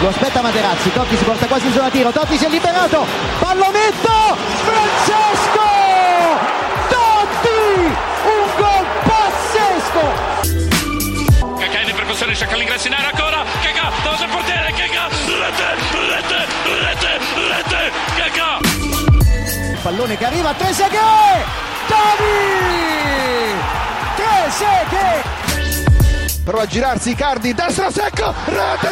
Lo aspetta Materazzi, Totti si porta quasi in zona tiro, Totti si è liberato, pallonetto, Francesco! Totti! Un gol pazzesco! Cacà in ripercussione, cerca l'ingresso in area ancora, Cacà, davanti al portiere, Cacà, rete, rete, rete, rete, Cacà! Il pallone che arriva, Trezeguet! Totti! Trezeguet! Prova a girarsi Icardi, destro secco, rete,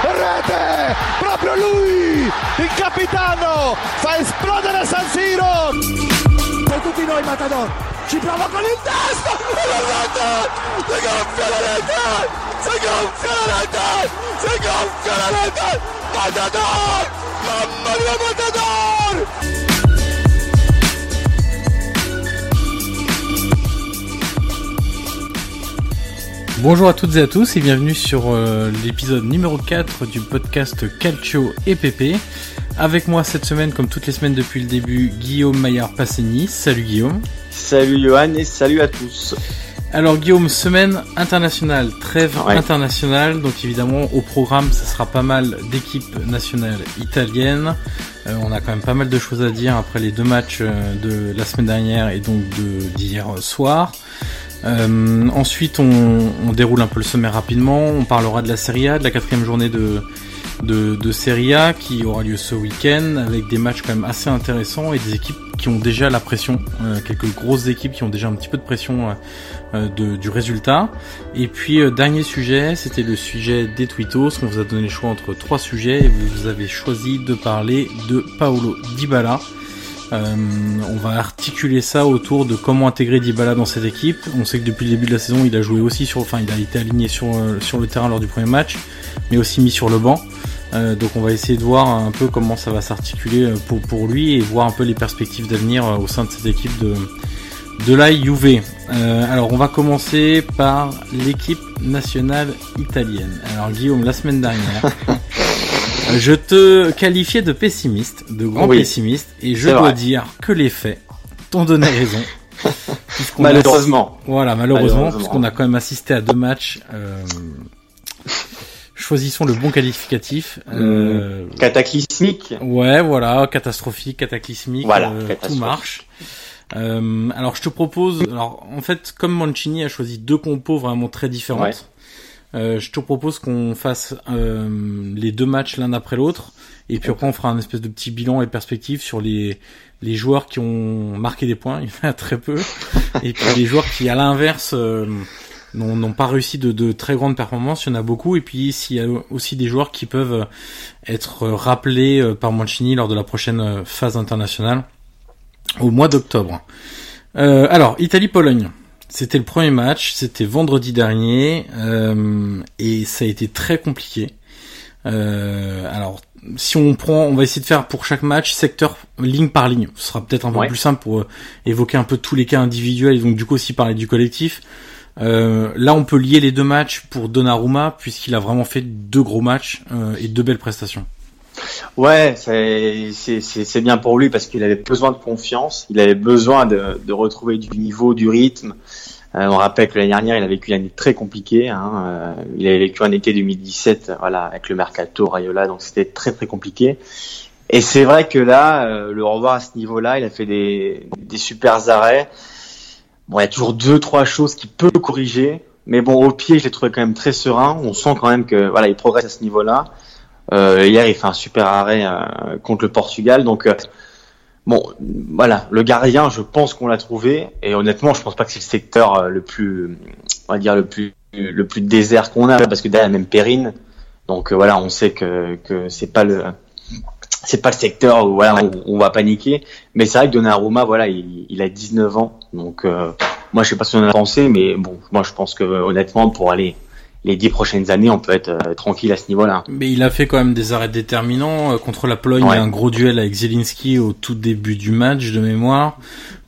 rete, proprio lui, il capitano, fa esplodere San Siro. Per tutti noi Matador, ci prova con il testo, si gonfia la rete, si gonfia la rete, si gonfia la rete, Matador, mamma mia Matador. Bonjour à toutes et à tous et bienvenue sur euh, l'épisode numéro 4 du podcast Calcio et PP. Avec moi cette semaine, comme toutes les semaines depuis le début, Guillaume Maillard Passeni. Salut Guillaume. Salut Johan et salut à tous. Alors Guillaume, semaine internationale, trêve internationale, donc évidemment au programme ça sera pas mal d'équipes nationales italiennes. Euh, on a quand même pas mal de choses à dire après les deux matchs euh, de la semaine dernière et donc d'hier soir. Euh, ensuite, on, on, déroule un peu le sommet rapidement. On parlera de la Serie A, de la quatrième journée de, de, de Serie A qui aura lieu ce week-end avec des matchs quand même assez intéressants et des équipes qui ont déjà la pression, euh, quelques grosses équipes qui ont déjà un petit peu de pression euh, de, du résultat. Et puis euh, dernier sujet, c'était le sujet des tweetos. On vous a donné le choix entre trois sujets et vous avez choisi de parler de Paolo Dybala. Euh, on va articuler ça autour de comment intégrer Dybala dans cette équipe. On sait que depuis le début de la saison, il a joué aussi sur, enfin, il a été aligné sur euh, sur le terrain lors du premier match, mais aussi mis sur le banc. Euh, donc on va essayer de voir un peu comment ça va s'articuler pour pour lui et voir un peu les perspectives d'avenir au sein de cette équipe de de la Juve. alors on va commencer par l'équipe nationale italienne. Alors Guillaume, la semaine dernière, je te qualifiais de pessimiste, de grand pessimiste, et je dois dire que les faits t'ont donné raison. malheureusement. Voilà, malheureusement, puisqu'on a quand même assisté à deux matchs. Euh... Choisissons le bon qualificatif. Euh... Cataclysmique. Ouais, voilà, catastrophique, cataclysmique. Voilà, euh, tout marche. Euh, alors je te propose, alors en fait, comme Mancini a choisi deux compos vraiment très différentes. Euh, je te propose qu'on fasse euh, les deux matchs l'un après l'autre, et puis après on fera un espèce de petit bilan et perspective sur les les joueurs qui ont marqué des points, il y en a très peu, et puis les joueurs qui à l'inverse euh, n'ont pas réussi de, de, très grandes performances, il y en a beaucoup, et puis s'il y a aussi des joueurs qui peuvent être rappelés par Mancini lors de la prochaine phase internationale au mois d'octobre. alors Italie-Pologne. C'était le premier match, c'était vendredi dernier, euh, et ça a été très compliqué. Euh, alors, si on prend, on va essayer de faire pour chaque match secteur ligne par ligne. Ce sera peut-être un peu plus simple pour euh, évoquer un peu tous les cas individuels et donc du coup aussi parler du collectif. Euh, là, on peut lier les deux matchs pour Donnarumma puisqu'il a vraiment fait deux gros matchs euh, et deux belles prestations. Ouais, c'est bien pour lui parce qu'il avait besoin de confiance, il avait besoin de, de retrouver du niveau, du rythme. Euh, on rappelle que l'année dernière, il a vécu une année très compliquée. Hein, euh, il avait vécu un été 2017, voilà, avec le mercato Rayola, donc c'était très très compliqué. Et c'est vrai que là, euh, le revoir à ce niveau-là, il a fait des, des super arrêts. Bon, il y a toujours deux trois choses qu'il peut corriger, mais bon, au pied, je l'ai trouvé quand même très serein. On sent quand même que voilà, il progresse à ce niveau-là. Euh, hier, il fait un super arrêt euh, contre le Portugal. Donc, euh, bon, voilà, le gardien, je pense qu'on l'a trouvé. Et honnêtement, je pense pas que c'est le secteur le plus, on va dire le plus, le plus désert qu'on a, parce que derrière, même Perrine. Donc voilà, on sait que que c'est pas le c'est pas le secteur où on, va paniquer mais c'est vrai que Donnarumma voilà il, a 19 ans donc euh, moi je sais pas ce qu'on a pensé mais bon moi je pense que honnêtement pour aller les dix prochaines années, on peut être euh, tranquille à ce niveau-là. Mais il a fait quand même des arrêts déterminants euh, contre la Pologne. Il y a un gros duel avec Zelinski au tout début du match de mémoire.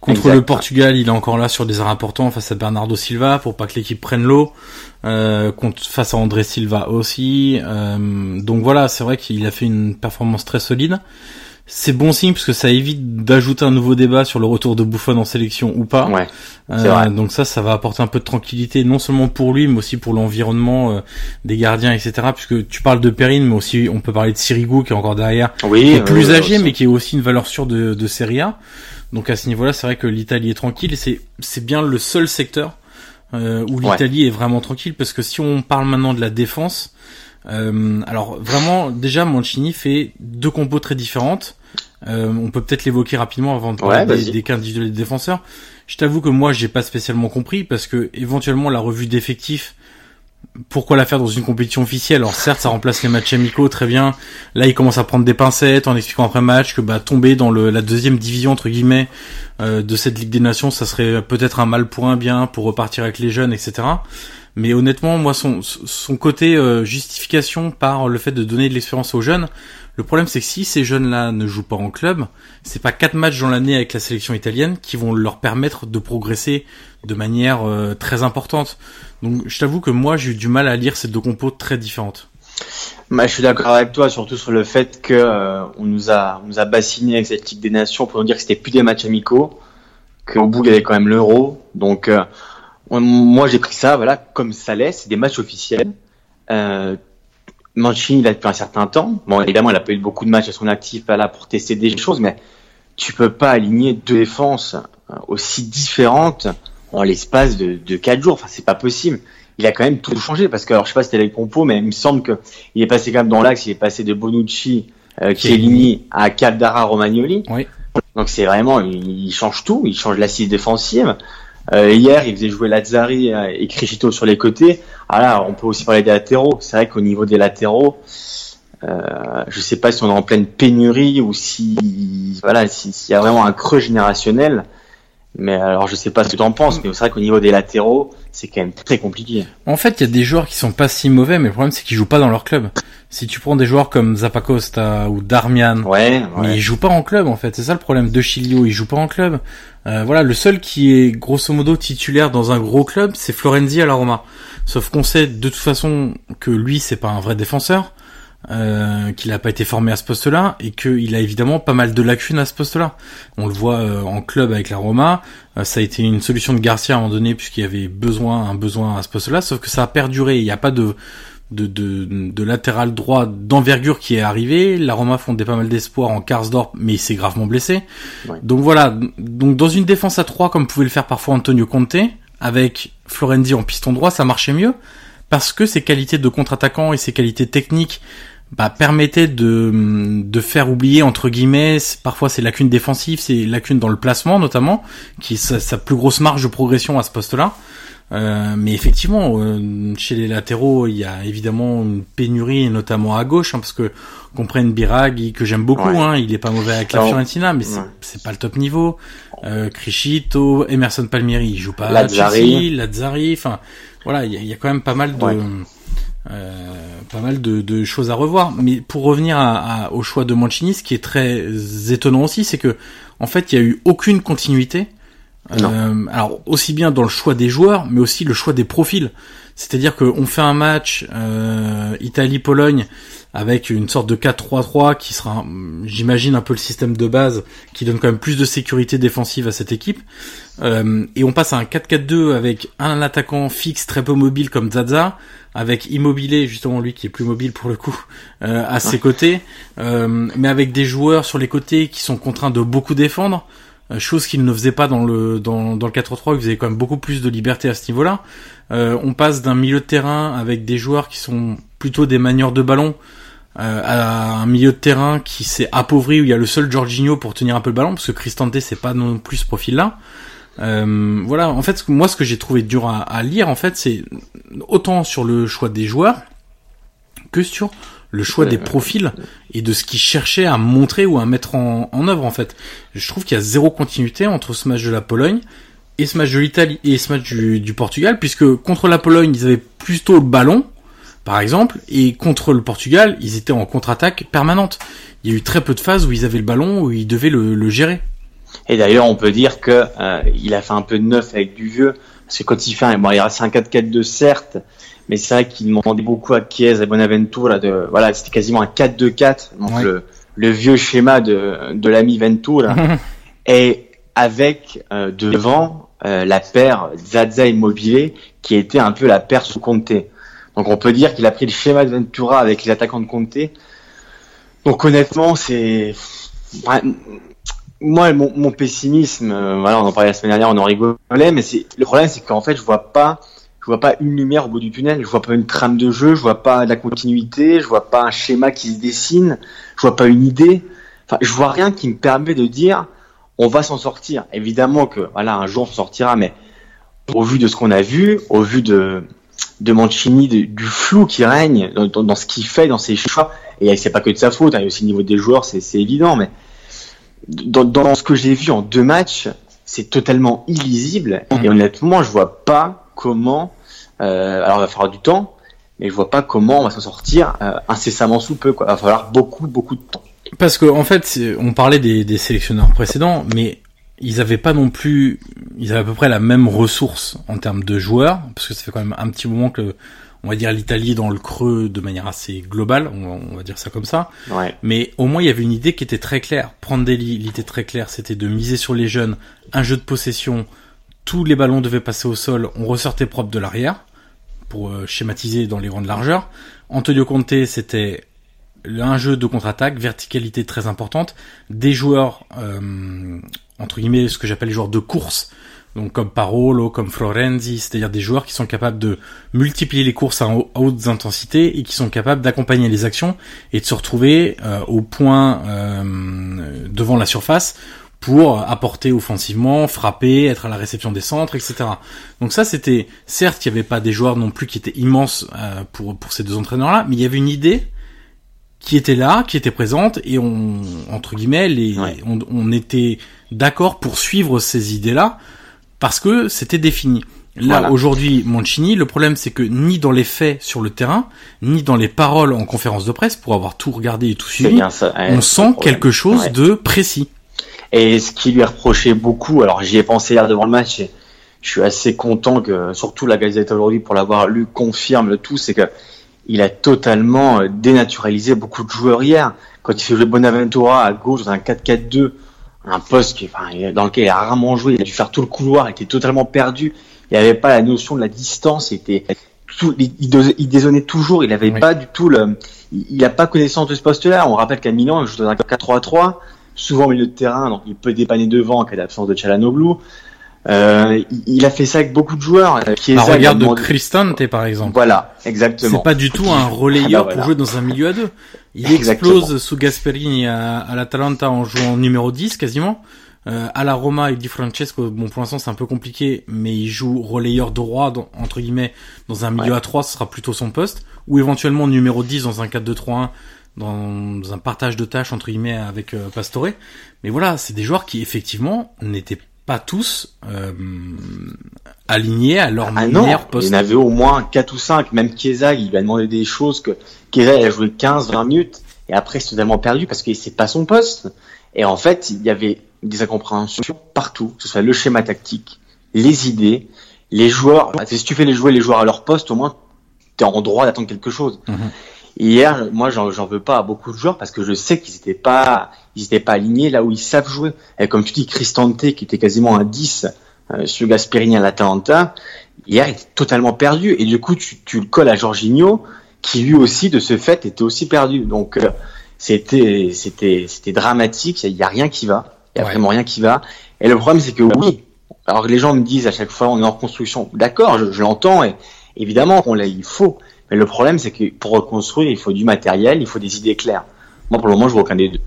Contre le Portugal, il est encore là sur des arrêts importants face à Bernardo Silva pour pas que l'équipe prenne l'eau. Euh, face à André Silva aussi. Euh, donc voilà, c'est vrai qu'il a fait une performance très solide c'est bon signe parce que ça évite d'ajouter un nouveau débat sur le retour de Buffon en sélection ou pas. Ouais, euh, donc ça, ça va apporter un peu de tranquillité, non seulement pour lui, mais aussi pour l'environnement euh, des gardiens, etc. Puisque tu parles de Perrine, mais aussi on peut parler de Sirigu qui est encore derrière, oui, qui est plus âgé, mais qui est aussi une valeur sûre de, de Serie A. Donc à ce niveau-là, c'est vrai que l'Italie est tranquille. C'est c'est bien le seul secteur euh, où l'Italie est vraiment tranquille, parce que si on parle maintenant de la défense. Euh, alors vraiment, déjà Mancini fait deux compos très différentes. Euh, on peut peut-être l'évoquer rapidement avant de parler des, des, cas individuels des défenseurs. Je t'avoue que moi, j'ai pas spécialement compris parce que éventuellement la revue d'effectifs, pourquoi la faire dans une compétition officielle? Alors certes, ça remplace les matchs amicaux, très bien. Là, il commence à prendre des pincettes en expliquant après match que bah tomber dans le, la deuxième division entre guillemets euh, de cette Ligue des Nations, ça serait peut-être un mal pour un bien pour repartir avec les jeunes, etc. Mais honnêtement, moi, son, son côté euh, justification par le fait de donner de l'expérience aux jeunes, le problème, c'est que si ces jeunes-là ne jouent pas en club, c'est pas quatre matchs dans l'année avec la sélection italienne qui vont leur permettre de progresser de manière euh, très importante. Donc, je t'avoue que moi, j'ai eu du mal à lire ces deux compos très différentes. Bah, je suis d'accord avec toi, surtout sur le fait que euh, on nous a, on nous a bassiné avec cette Ligue des Nations pour nous dire que c'était plus des matchs amicaux, qu'au bout il y avait quand même l'Euro. Donc, euh, moi j'ai pris ça, voilà, comme ça laisse, c'est des matchs officiels. Euh, Mancini, il a depuis un certain temps. Bon, évidemment, il a pas eu beaucoup de matchs à son actif là pour tester des choses, mais tu peux pas aligner deux défenses euh, aussi différentes en l'espace de, de quatre jours. Enfin, c'est pas possible. Il a quand même tout changé parce que, alors, je sais pas si c'était les compos, mais il me semble que il est passé quand même dans l'axe. Il est passé de Bonucci, euh, Chiellini à Caldara, Romagnoli. Oui. Donc c'est vraiment, il change tout. Il change l'assise défensive. Euh, hier, il faisait jouer Lazzari euh, et Criscito sur les côtés. Ah là, on peut aussi parler des latéraux. C'est vrai qu'au niveau des latéraux, euh, je sais pas si on est en pleine pénurie ou si voilà, s'il y a vraiment un creux générationnel. Mais alors, je sais pas ce que tu en penses, mais c'est vrai qu'au niveau des latéraux, c'est quand même très compliqué. En fait, il y a des joueurs qui sont pas si mauvais, mais le problème c'est qu'ils jouent pas dans leur club. Si tu prends des joueurs comme Zappacosta ou Darmian, ouais, mais ils jouent pas en club en fait. C'est ça le problème. De Chilio, ils jouent pas en club. Euh, voilà, le seul qui est grosso modo titulaire dans un gros club, c'est Florenzi à la Roma. Sauf qu'on sait de toute façon que lui, c'est pas un vrai défenseur euh, qu'il n'a pas été formé à ce poste-là et qu'il a évidemment pas mal de lacunes à ce poste-là. On le voit euh, en club avec la Roma, euh, ça a été une solution de Garcia à un moment donné puisqu'il y avait besoin un besoin à ce poste-là, sauf que ça a perduré. Il n'y a pas de de, de, de latéral droit d'envergure qui est arrivé. La Roma fondait pas mal d'espoir en Karsdorp, mais il s'est gravement blessé. Donc voilà, donc dans une défense à 3 comme pouvait le faire parfois Antonio Conte, avec Florendi en piston droit, ça marchait mieux parce que ses qualités de contre-attaquant et ses qualités techniques bah, permettaient de, de faire oublier entre guillemets parfois ses lacunes défensives, ses lacunes dans le placement notamment, qui est sa, plus grosse marge de progression à ce poste-là. Euh, mais effectivement, euh, chez les latéraux, il y a évidemment une pénurie, notamment à gauche, hein, parce que qu'on prenne Birag, que j'aime beaucoup, hein, il est pas mauvais avec la Fiorentina, mais c'est pas le top niveau. Euh, Criscito, Emerson Palmieri, il joue pas Lazzari. Lazzari, enfin voilà, il y, a, quand même pas mal de euh, pas mal de, de, choses à revoir. Mais pour revenir à, au choix de Mancini, ce qui est très étonnant aussi, c'est que en fait, il y a eu aucune continuité. Euh, alors aussi bien dans le choix des joueurs, mais aussi le choix des profils. C'est-à-dire qu'on fait un match euh, Italie-Pologne avec une sorte de 4-3-3 qui sera, j'imagine, un peu le système de base qui donne quand même plus de sécurité défensive à cette équipe. Euh, et on passe à un 4-4-2 avec un attaquant fixe très peu mobile comme Zaza, avec Immobilier justement lui qui est plus mobile pour le coup euh, à ses côtés, euh, mais avec des joueurs sur les côtés qui sont contraints de beaucoup défendre. Euh, chose qu'il ne faisait pas dans le dans, dans le 4-3, il faisait quand même beaucoup plus de liberté à ce niveau-là. Euh, on passe d'un milieu de terrain avec des joueurs qui sont plutôt des manieurs de ballon euh, à un milieu de terrain qui s'est appauvri où il y a le seul Jorginho pour tenir un peu le ballon parce que Cristante c'est pas non plus ce profil-là. Euh, voilà, en fait, moi, ce que j'ai trouvé dur à, à lire, en fait, c'est autant sur le choix des joueurs que sur le choix des profils et de ce qu'il cherchait à montrer ou à mettre en, en œuvre en fait. Je trouve qu'il y a zéro continuité entre ce match de la Pologne et ce match de l'Italie et ce match du, du, Portugal, puisque contre la Pologne, ils avaient plutôt le ballon, par exemple, et contre le Portugal, ils étaient en contre-attaque permanente. Il y a eu très peu de phases où ils avaient le ballon, où ils devaient le, le gérer. Et d'ailleurs, on peut dire que euh, il a fait un peu de neuf avec du vieux, parce que quand il fait un, bon, il reste un 4-4-2 certes, mais c'est vrai qu'il demandait beaucoup à Chiesa et Bonaventura de, voilà, c'était quasiment un 4-2-4, donc Ouais. le, le vieux schéma de, de l'ami Ventura, et avec euh, devant euh, la paire Zaza Immobilier, qui était un peu la paire sous Conte. Donc on peut dire qu'il a pris le schéma de Ventura avec les attaquants de Conte. Donc honnêtement, c'est moi mon, pessimisme. euh, voilà, on en parlait la semaine dernière, on en rigolait, mais le problème, c'est qu'en fait, je vois pas, je vois pas une lumière au bout du tunnel. Je vois pas une trame de jeu, je vois pas la continuité, je vois pas un schéma qui se dessine, je vois pas une idée. Enfin, je vois rien qui me permet de dire on va s'en sortir. Évidemment que voilà, un jour on sortira, mais au vu de ce qu'on a vu, au vu de de Mancini, de- du flou qui règne dans, dans- dans ce qu'il fait, dans ses choix, et c'est pas que de sa faute, hein, il y a aussi le niveau des joueurs, c'est évident, mais dans, dans ce que j'ai vu en deux matchs, c'est totalement illisible, et honnêtement, je vois pas comment, euh, alors il va falloir du temps, mais je vois pas comment on va s'en sortir euh, incessamment sous peu, quoi. Il va falloir beaucoup, beaucoup de temps. Parce que en fait, on parlait des, des sélectionneurs précédents, mais ils avaient pas non plus, ils avaient à peu près la même ressource en termes de joueurs, parce que ça fait quand même un petit moment que, on va dire, l'Italie est dans le creux de manière assez globale, on, on va dire ça comme ça. Ouais. Mais au moins, il y avait une idée qui était très claire. Prendre des lits, l'idée très claire, c'était de miser sur les jeunes, un jeu de possession, tous les ballons devaient passer au sol, on ressortait propre de l'arrière, pour euh, schématiser dans les grandes largeurs. Antonio Conte, c'était un jeu de contre-attaque, verticalité très importante, des joueurs, euh, entre guillemets, ce que j'appelle les joueurs de course, donc comme Parolo, comme Florenzi, c'est-à-dire des joueurs qui sont capables de multiplier les courses à, haut- à hautes intensités et qui sont capables d'accompagner les actions et de se retrouver euh, au point euh, devant la surface pour apporter offensivement, frapper, être à la réception des centres, etc. Donc ça, c'était certes, il n'y avait pas des joueurs non plus qui étaient immenses euh, pour pour ces deux entraîneurs-là, mais il y avait une idée qui était là, qui était présente, et on entre guillemets, les, Ouais. on, on était d'accord pour suivre ces idées-là parce que c'était défini. Là Voilà. aujourd'hui, Mancini, le problème c'est que ni dans les faits sur le terrain, ni dans les paroles en conférence de presse, pour avoir tout regardé et tout suivi, bien ça. ouais, on sent quelque chose Ouais. de précis. Et ce qui lui est reproché beaucoup, alors j'y ai pensé hier devant le match, et je suis assez content que, surtout la Gazette aujourd'hui, pour l'avoir lu, confirme le tout, c'est que il a totalement euh, dénaturalisé beaucoup de joueurs hier. Quand il fait jouer Bonaventura à gauche dans un 4-4-2, un poste qui, enfin, dans lequel il a rarement joué, il a dû faire tout le couloir, il était totalement perdu, il n'avait pas la notion de la distance, il était tout, il, il dés- il dézonnait toujours, il n'avait Oui. pas du tout le, il il a pas connaissance de ce poste-là. On rappelle qu'à Milan, il joue dans un 4-3-3, souvent au milieu de terrain, donc il peut dépanner devant en cas d'absence de Chalanoglu. Euh, il- a fait ça avec beaucoup de joueurs. La il a regarde de demandé- Cristante par exemple. Voilà, exactement. C'est pas du tout un relayeur Ah bah voilà. pour jouer dans un milieu à deux. Il Exactement. explose sous Gasperini à, à l'Atalanta en jouant numéro 10 quasiment. Euh, à la Roma, il dit Francesco, bon pour l'instant c'est un peu compliqué, mais il joue relayeur droit dans- entre guillemets dans un milieu Ouais. à 3, ce sera plutôt son poste, ou éventuellement numéro 10 dans un 4-2-3-1, dans un partage de tâches entre guillemets avec euh, Pastore. Mais voilà, c'est des joueurs qui effectivement n'étaient pas tous euh, alignés à leur Ah non, meilleur il y en avait au moins 4 ou 5. Même Chiesa, il lui a demandé des choses que Chiesa, il a joué 15, 20 minutes. Et après, c'est totalement perdu parce que c'est pas son poste. Et en fait, il y avait des incompréhensions partout. Que ce soit le schéma tactique, les idées, les joueurs. Si tu fais les jouer les joueurs à leur poste, au moins, t'es en droit d'attendre quelque chose. Mhm. Hier, moi, j'en veux pas à beaucoup de joueurs parce que je sais qu'ils étaient pas, ils étaient pas alignés là où ils savent jouer. Et comme tu dis, Cristante, qui était quasiment un 10 euh, sur Gasperini à l'Atalanta, hier, il était totalement perdu. Et du coup, tu, tu le colles à Jorginho, qui lui aussi, de ce fait, était aussi perdu. Donc, euh, c'était, c'était, c'était dramatique. Il y a rien qui va. Il y a Ouais. vraiment rien qui va. Et le problème, c'est que oui. Alors que les gens me disent à chaque fois, on est en reconstruction. D'accord, je, je l'entends et évidemment qu'on l'a, il faut. Mais le problème, c'est que pour reconstruire, il faut du matériel, il faut des idées claires. Moi, pour le moment, je vois aucun des deux.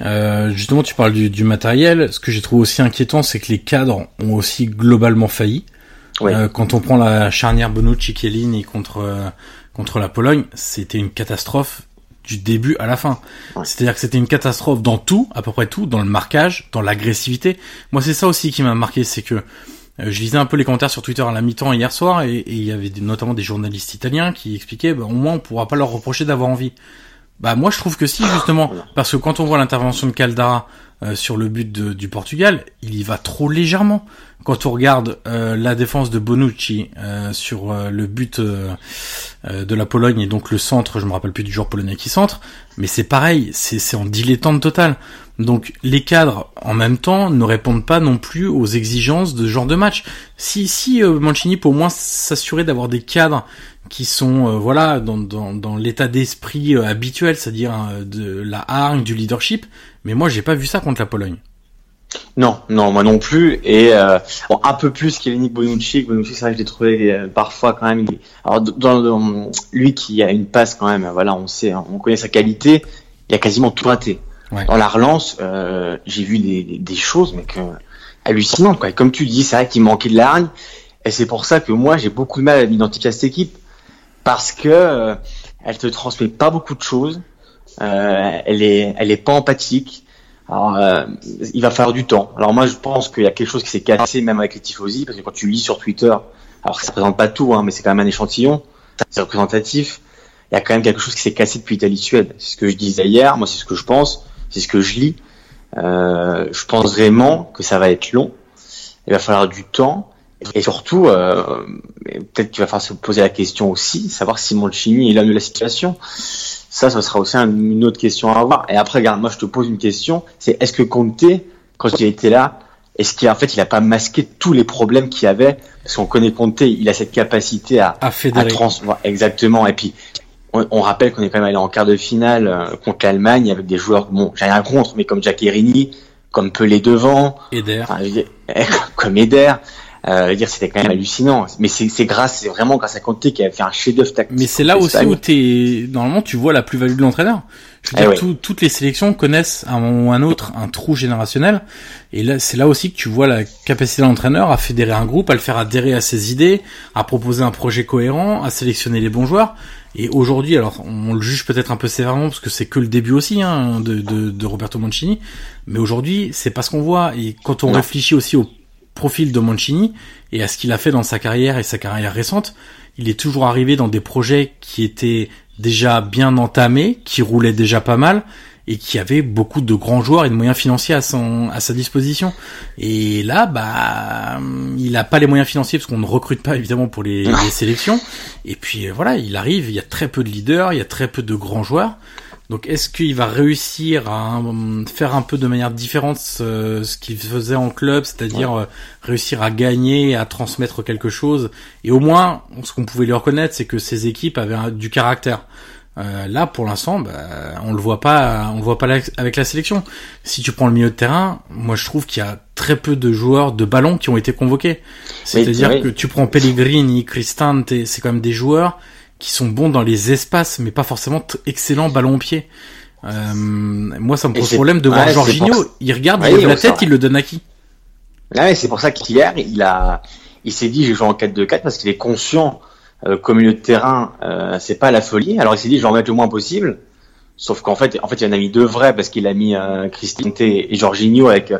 Euh, justement, tu parles du, du matériel. Ce que j'ai trouvé aussi inquiétant, c'est que les cadres ont aussi globalement failli. Ouais. Euh, quand on prend la charnière Bonucci Chiellini contre euh, contre la Pologne, c'était une catastrophe du début à la fin. C'est-à-dire que c'était une catastrophe dans tout, à peu près tout, dans le marquage, dans l'agressivité. Moi, c'est ça aussi qui m'a marqué, c'est que je lisais un peu les commentaires sur Twitter à la mi-temps hier soir et, il y avait notamment des journalistes italiens qui expliquaient bah, au moins on pourra pas leur reprocher d'avoir envie. Bah moi je trouve que si justement parce que quand on voit l'intervention de Caldara euh, sur le but du Portugal, il y va trop légèrement. Quand on regarde euh, la défense de Bonucci sur le but de la Pologne et donc le centre, je me rappelle plus du joueur polonais qui centre, mais c'est pareil, c'est en dilettante total. Donc les cadres en même temps ne répondent pas non plus aux exigences de ce genre de match. Si si euh, Mancini peut au moins s'assurer d'avoir des cadres qui sont euh, voilà dans, dans, dans l'état d'esprit euh, habituel, c'est-à-dire de la hargne, du leadership, mais moi j'ai pas vu ça contre la Pologne. Non, non, moi non plus. Et bon, un peu plus qu'Elenic Bonucci. Bonucci, c'est vrai je l'ai trouvé parfois quand même. Alors, dans, lui qui a une passe quand même, voilà, on sait, on connaît sa qualité. Il a quasiment tout raté. Dans la relance, euh, j'ai vu des, des, choses mais que hallucinantes. Quoi. Et comme tu dis, c'est vrai qu'il manquait de largne. Et c'est pour ça que moi, j'ai beaucoup de mal à m'identifier à cette équipe. Parce que euh, elle te transmet pas beaucoup de choses. Euh, elle est, elle est pas empathique. Alors, euh, il va falloir du temps. Alors moi, je pense qu'il y a quelque chose qui s'est cassé même avec les tifosi, parce que quand tu lis sur Twitter, alors ça représente pas tout, hein, mais c'est quand même un échantillon, c'est représentatif. Il y a quand même quelque chose qui s'est cassé depuis Italie-Suède. C'est ce que je disais hier. Moi, c'est ce que je pense c'est ce que je lis. Euh, je pense vraiment que ça va être long. Il va falloir du temps. Et surtout, euh, peut-être qu'il va falloir se poser la question aussi, savoir si Mancini est l'homme de la situation. Ça, ce sera aussi une autre question à avoir. Et après, regarde, moi, je te pose une question. C'est est-ce que Conte, quand il était là, est-ce qu'en fait, il n'a pas masqué tous les problèmes qu'il y avait? Parce qu'on connaît Conte, il a cette capacité à, à, à trans... exactement. Et puis, on, rappelle qu'on est quand même allé en quart de finale euh, contre l'Allemagne avec des joueurs, bon, j'ai rien contre, mais comme Jack Erini, comme Pelé devant, Eder, comme Eder. Euh, dire c'était quand même hallucinant. Mais c'est grâce c'est vraiment grâce à Conte qui a fait un chef d'œuvre tactique mais c'est là aussi où t'es normalement tu vois la plus-value de l'entraîneur. Je veux eh dire, toutes les sélections connaissent à un moment ou un autre un trou générationnel. Et là c'est là aussi que tu vois la capacité de l'entraîneur à fédérer un groupe à le faire adhérer à ses idées à proposer un projet cohérent à sélectionner les bons joueurs et aujourd'hui, alors on le juge peut-être un peu sévèrement parce que c'est que le début aussi hein, de, de, de, Roberto Mancini, mais aujourd'hui c'est pas ce qu'on voit. Et quand on réfléchit aussi au profil de Mancini et à ce qu'il a fait dans sa carrière et sa carrière récente, il est toujours arrivé dans des projets qui étaient déjà bien entamés, qui roulaient déjà pas mal et qui avait beaucoup de grands joueurs et de moyens financiers à, son, à sa disposition. Et là, bah, il a pas les moyens financiers parce qu'on ne recrute pas évidemment pour les, les sélections. Et puis euh, voilà, il arrive, il y a très peu de leaders, il y a très peu de grands joueurs. Donc est-ce qu'il va réussir à euh, faire un peu de manière différente ce, ce qu'il faisait en club, c'est-à-dire euh, réussir à gagner, à transmettre quelque chose? Et au moins, ce qu'on pouvait lui reconnaître, c'est que ses équipes avaient du caractère. Euh, là, pour l'instant, bah, on le voit pas, on le voit pas avec la sélection. Si tu prends le milieu de terrain, moi je trouve qu'il y a très peu de joueurs de ballon qui ont été convoqués. C'est-à-dire que tu prends Pellegrini, Cristante, c'est quand même des joueurs qui sont bons dans les espaces, mais pas forcément excellents ballon au pied. Euh, moi, ça me pose problème de voir Jorginho. Il regarde, il lève la tête, il le donne à qui? Ouais, c'est pour ça qu'hier, il a, il s'est dit, je joue en 4-2-4 parce qu'il est conscient euh, comme milieu de terrain, euh, c'est pas la folie. Alors il s'est dit, je vais en mettre le moins possible. Sauf qu'en fait, en fait, il en a mis deux vrais parce qu'il a mis euh, Cristante et Jorginho avec euh,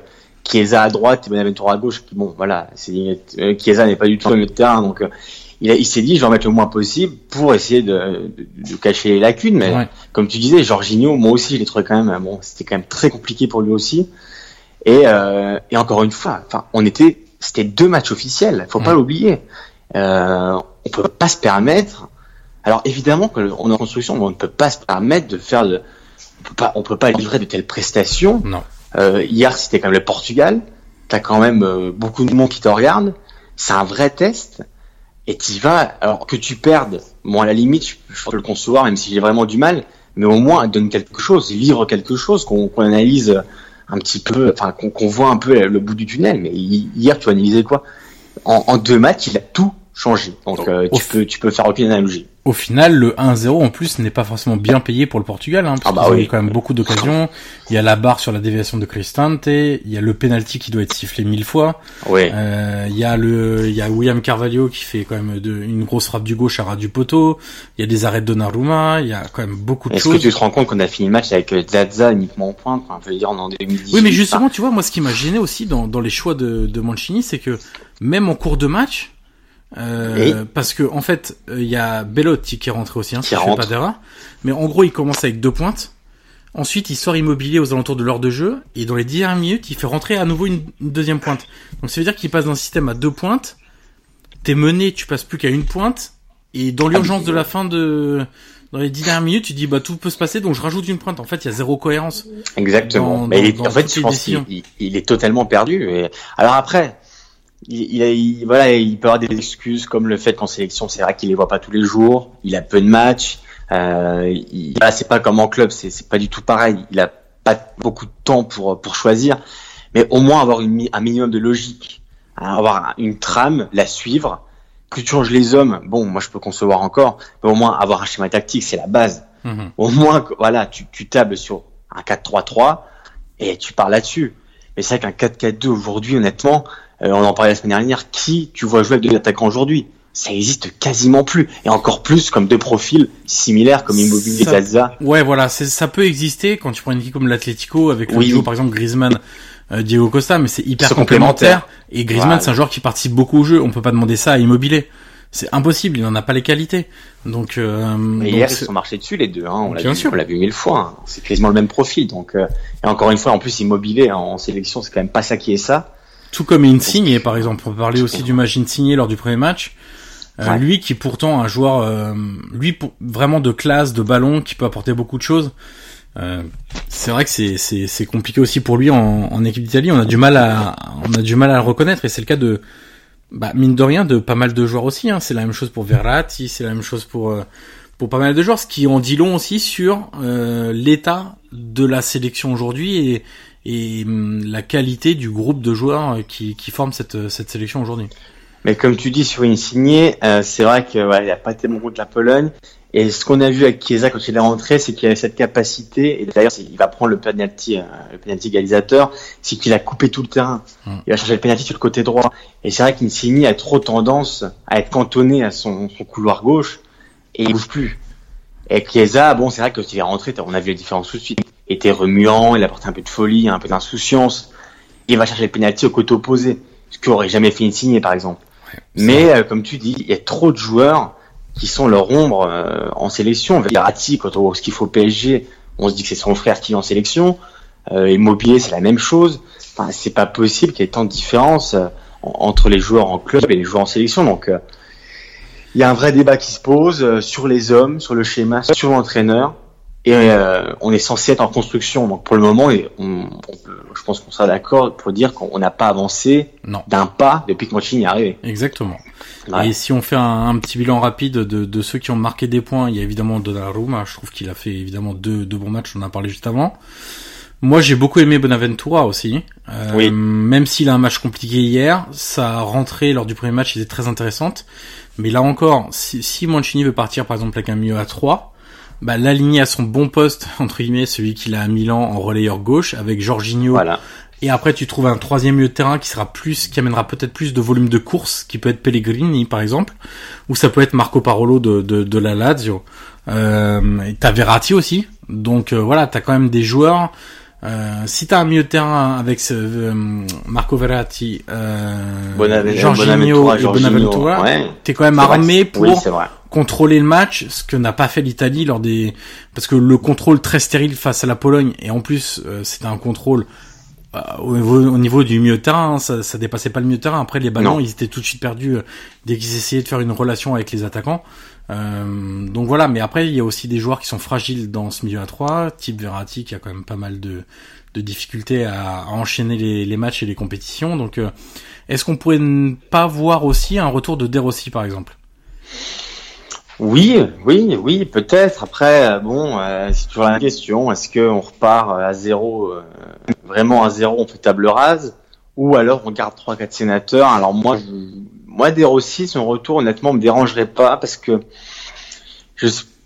Chiesa à droite et Bonaventura à gauche. Bon, voilà, c'est euh, Chiesa n'est pas du tout au milieu de terrain, donc il, il s'est dit, je vais en mettre le moins possible pour essayer de, de, cacher les lacunes. Mais comme tu disais, Jorginho, moi aussi, je l'ai trouvé quand même, bon, c'était quand même très compliqué pour lui aussi. Et, et encore une fois, enfin, on était, c'était deux matchs officiels, faut pas l'oublier. Euh, on peut pas se permettre. Alors évidemment qu'on est en construction, on ne peut pas se permettre de faire de, on peut pas, on peut pas livrer de telles prestations. Non. Euh, hier, c'était quand même le Portugal. T'as quand même euh, beaucoup de monde qui te regarde. C'est un vrai test. Et tu vas, alors que tu perdes, bon à la limite, je, peux le concevoir, même si j'ai vraiment du mal, mais au moins donne quelque chose, livre quelque chose, qu'on analyse un petit peu, enfin qu'on voit un peu le bout du tunnel. Mais hier, tu as analysé quoi? En, en, deux matchs, il a tout changé. Donc euh, tu peux tu peux faire aucune analogie. Au final, le 1-0 en plus n'est pas forcément bien payé pour le Portugal. Hein, parce ah bah oui. quand même beaucoup d'occasions. Il y a la barre sur la déviation de Cristante. Il y a le penalty qui doit être sifflé mille fois. Oui. Euh, il y a le il y a William Carvalho qui fait quand même de, une grosse frappe du gauche à ras du poteau. Il y a des arrêts de Donnarumma. Il y a quand même beaucoup de choses. Est-ce que tu te rends compte qu'on a fini le match avec Zaza uniquement en pointe enfin, Je veux dire en 2018. Oui, mais justement, tu vois, moi, ce qui m'a gêné aussi dans, dans les choix de, de Mancini, c'est que même en cours de match euh, parce que en fait, il euh, y a Bellotti qui est rentré aussi, hein, qui rentre. pas Mais en gros, il commence avec deux pointes. Ensuite, il sort immobilier aux alentours de l'heure de jeu. Et dans les dix dernières minutes, il fait rentrer à nouveau une, deuxième pointe. Donc ça veut dire qu'il passe d'un système à deux pointes. T'es mené, tu passes plus qu'à une pointe. Et dans l'urgence de la fin de dans les dix dernières minutes, tu dis bah tout peut se passer, donc je rajoute une pointe. En fait, il y a zéro cohérence. Exactement. Mais en fait, je pense qu'il il, est totalement perdu. Et... Alors après, il, il, voilà, il peut avoir des excuses comme le fait qu'en sélection, c'est vrai qu'il les voit pas tous les jours, il a peu de matchs. Euh, il, c'est pas comme en club, c'est pas du tout pareil. Il a pas beaucoup de temps pour pour choisir, mais au moins avoir une, un minimum de logique, hein, avoir une trame, la suivre. Que tu changes les hommes, bon, moi je peux concevoir encore, mais au moins avoir un schéma tactique, c'est la base. Mhm. Au moins, voilà, tu, tu tables sur un 4-3-3 et tu pars là-dessus. Mais c'est vrai qu'un 4-4-2 aujourd'hui, honnêtement, on en parlait la semaine dernière, qui tu vois jouer avec deux attaquants aujourd'hui? Ça existe quasiment plus et encore plus comme deux profils similaires comme Immobile et Gaza. Ouais, voilà, ça peut exister quand tu prends une équipe comme l'Atlético avec le duo par exemple Griezmann, euh, Diego Costa, mais c'est hyper complémentaire. Et Griezmann, c'est un joueur qui participe beaucoup au jeu. On peut pas demander ça à Immobilier. C'est impossible, il n'en a pas les qualités. Donc, euh, hier ils sont marchés dessus les deux. Hein. On l'a vu, on l'a vu mille fois. Hein. C'est quasiment le même profil. Donc, euh, et encore une fois, en plus Immobilier hein, en sélection, c'est quand même pas ça qui est ça. Tout comme Insigne, par exemple. On parler aussi du match Insigne lors du premier match. Euh, lui qui pourtant un joueur, euh, lui vraiment de classe, de ballon, qui peut apporter beaucoup de choses. Euh, c'est vrai que c'est c'est compliqué aussi pour lui en, en équipe d'Italie. On a du mal à on a du mal à le reconnaître et c'est le cas de bah, mine de rien de pas mal de joueurs aussi. Hein. C'est la même chose pour Verratti, c'est la même chose pour pour pas mal de joueurs, ce qui en dit long aussi sur l'état de la sélection aujourd'hui et et hum, la qualité du groupe de joueurs qui, qui forment cette, cette sélection aujourd'hui. Mais comme tu dis sur Insigné, euh, c'est vrai qu'il ouais, n'y a pas tellement de la Pologne. Et ce qu'on a vu avec Chiesa quand il est rentré, c'est qu'il avait cette capacité, et d'ailleurs il va prendre le penalty, euh, le penalty égalisateur, c'est qu'il a coupé tout le terrain. Hum. Il va chercher le penalty sur le côté droit. Et c'est vrai qu'Insigné a trop tendance à être cantonné à son, son couloir gauche, et il bouge plus. Et Chiesa, bon, c'est vrai que quand il est rentré, on a vu la différence tout de suite était remuant, il apportait un peu de folie, un peu d'insouciance. Il va chercher le penalty au côté opposé, ce qu'aurait jamais fait une signée par exemple. Mais euh, comme tu dis, il y a trop de joueurs qui sont leur ombre euh, en sélection. Verratti, quand on voit ce qu'il faut au PSG, on se dit que c'est son frère qui est en sélection. Euh, Immobilier, c'est la même chose. Enfin, c'est pas possible qu'il y ait tant de différence euh, entre les joueurs en club et les joueurs en sélection. Donc, il y a un vrai débat qui se pose sur les hommes, sur le schéma, sur l'entraîneur. Et euh, on est censé être en construction. Donc pour le moment, on, je pense qu'on sera d'accord pour dire qu'on n'a pas avancé d'un pas depuis que Mancini est arrivé. Exactement. Et si on fait un, petit bilan rapide de, de, ceux qui ont marqué des points, il y a évidemment Donnarumma. Je trouve qu'il a fait évidemment deux, deux bons matchs. On en a parlé juste avant. Moi, j'ai beaucoup aimé Bonaventura aussi. Euh, oui. Même s'il a un match compliqué hier, sa rentrée lors du premier match était très intéressante. Mais là encore, si, si Mancini veut partir par exemple avec un milieu à 3, bah, l'aligner à son bon poste, entre guillemets, celui qu'il a à Milan en relayeur gauche, avec Jorginho. Voilà. Et après, tu trouves un troisième milieu de terrain qui sera plus, qui amènera peut-être plus de volume de course, qui peut être Pellegrini, par exemple, ou ça peut être Marco Parolo de, de, de la Lazio. Euh, t'as Verratti aussi. Donc, euh, voilà, t'as quand même des joueurs, euh, si t'as un milieu de terrain avec ce, euh, Marco Verratti, euh, Jorginho et Bonaventura, t'es quand même armé pour contrôler le match, ce que n'a pas fait l'Italie lors des parce que le contrôle très stérile face à la Pologne et en plus euh, c'était un contrôle euh, au, niveau, au niveau du milieu de terrain, hein, ça, ça dépassait pas le milieu de terrain. Après les ballons, ils étaient tout de suite perdus euh, dès qu'ils essayaient de faire une relation avec les attaquants. donc voilà, mais après il y a aussi des joueurs qui sont fragiles dans ce milieu à 3, type Verratti qui a quand même pas mal de, de difficultés à, enchaîner les, les, matchs et les compétitions. Donc est-ce qu'on pourrait pas voir aussi un retour de Derossi par exemple? Oui, oui, oui, peut-être. Après, euh, bon, euh, c'est toujours la question. Est-ce qu'on repart euh, à zéro, vraiment à zéro, on fait table rase, ou alors on garde trois, quatre sénateurs? Alors moi, je, moi, De Rossi, son retour, honnêtement, me dérangerait pas parce que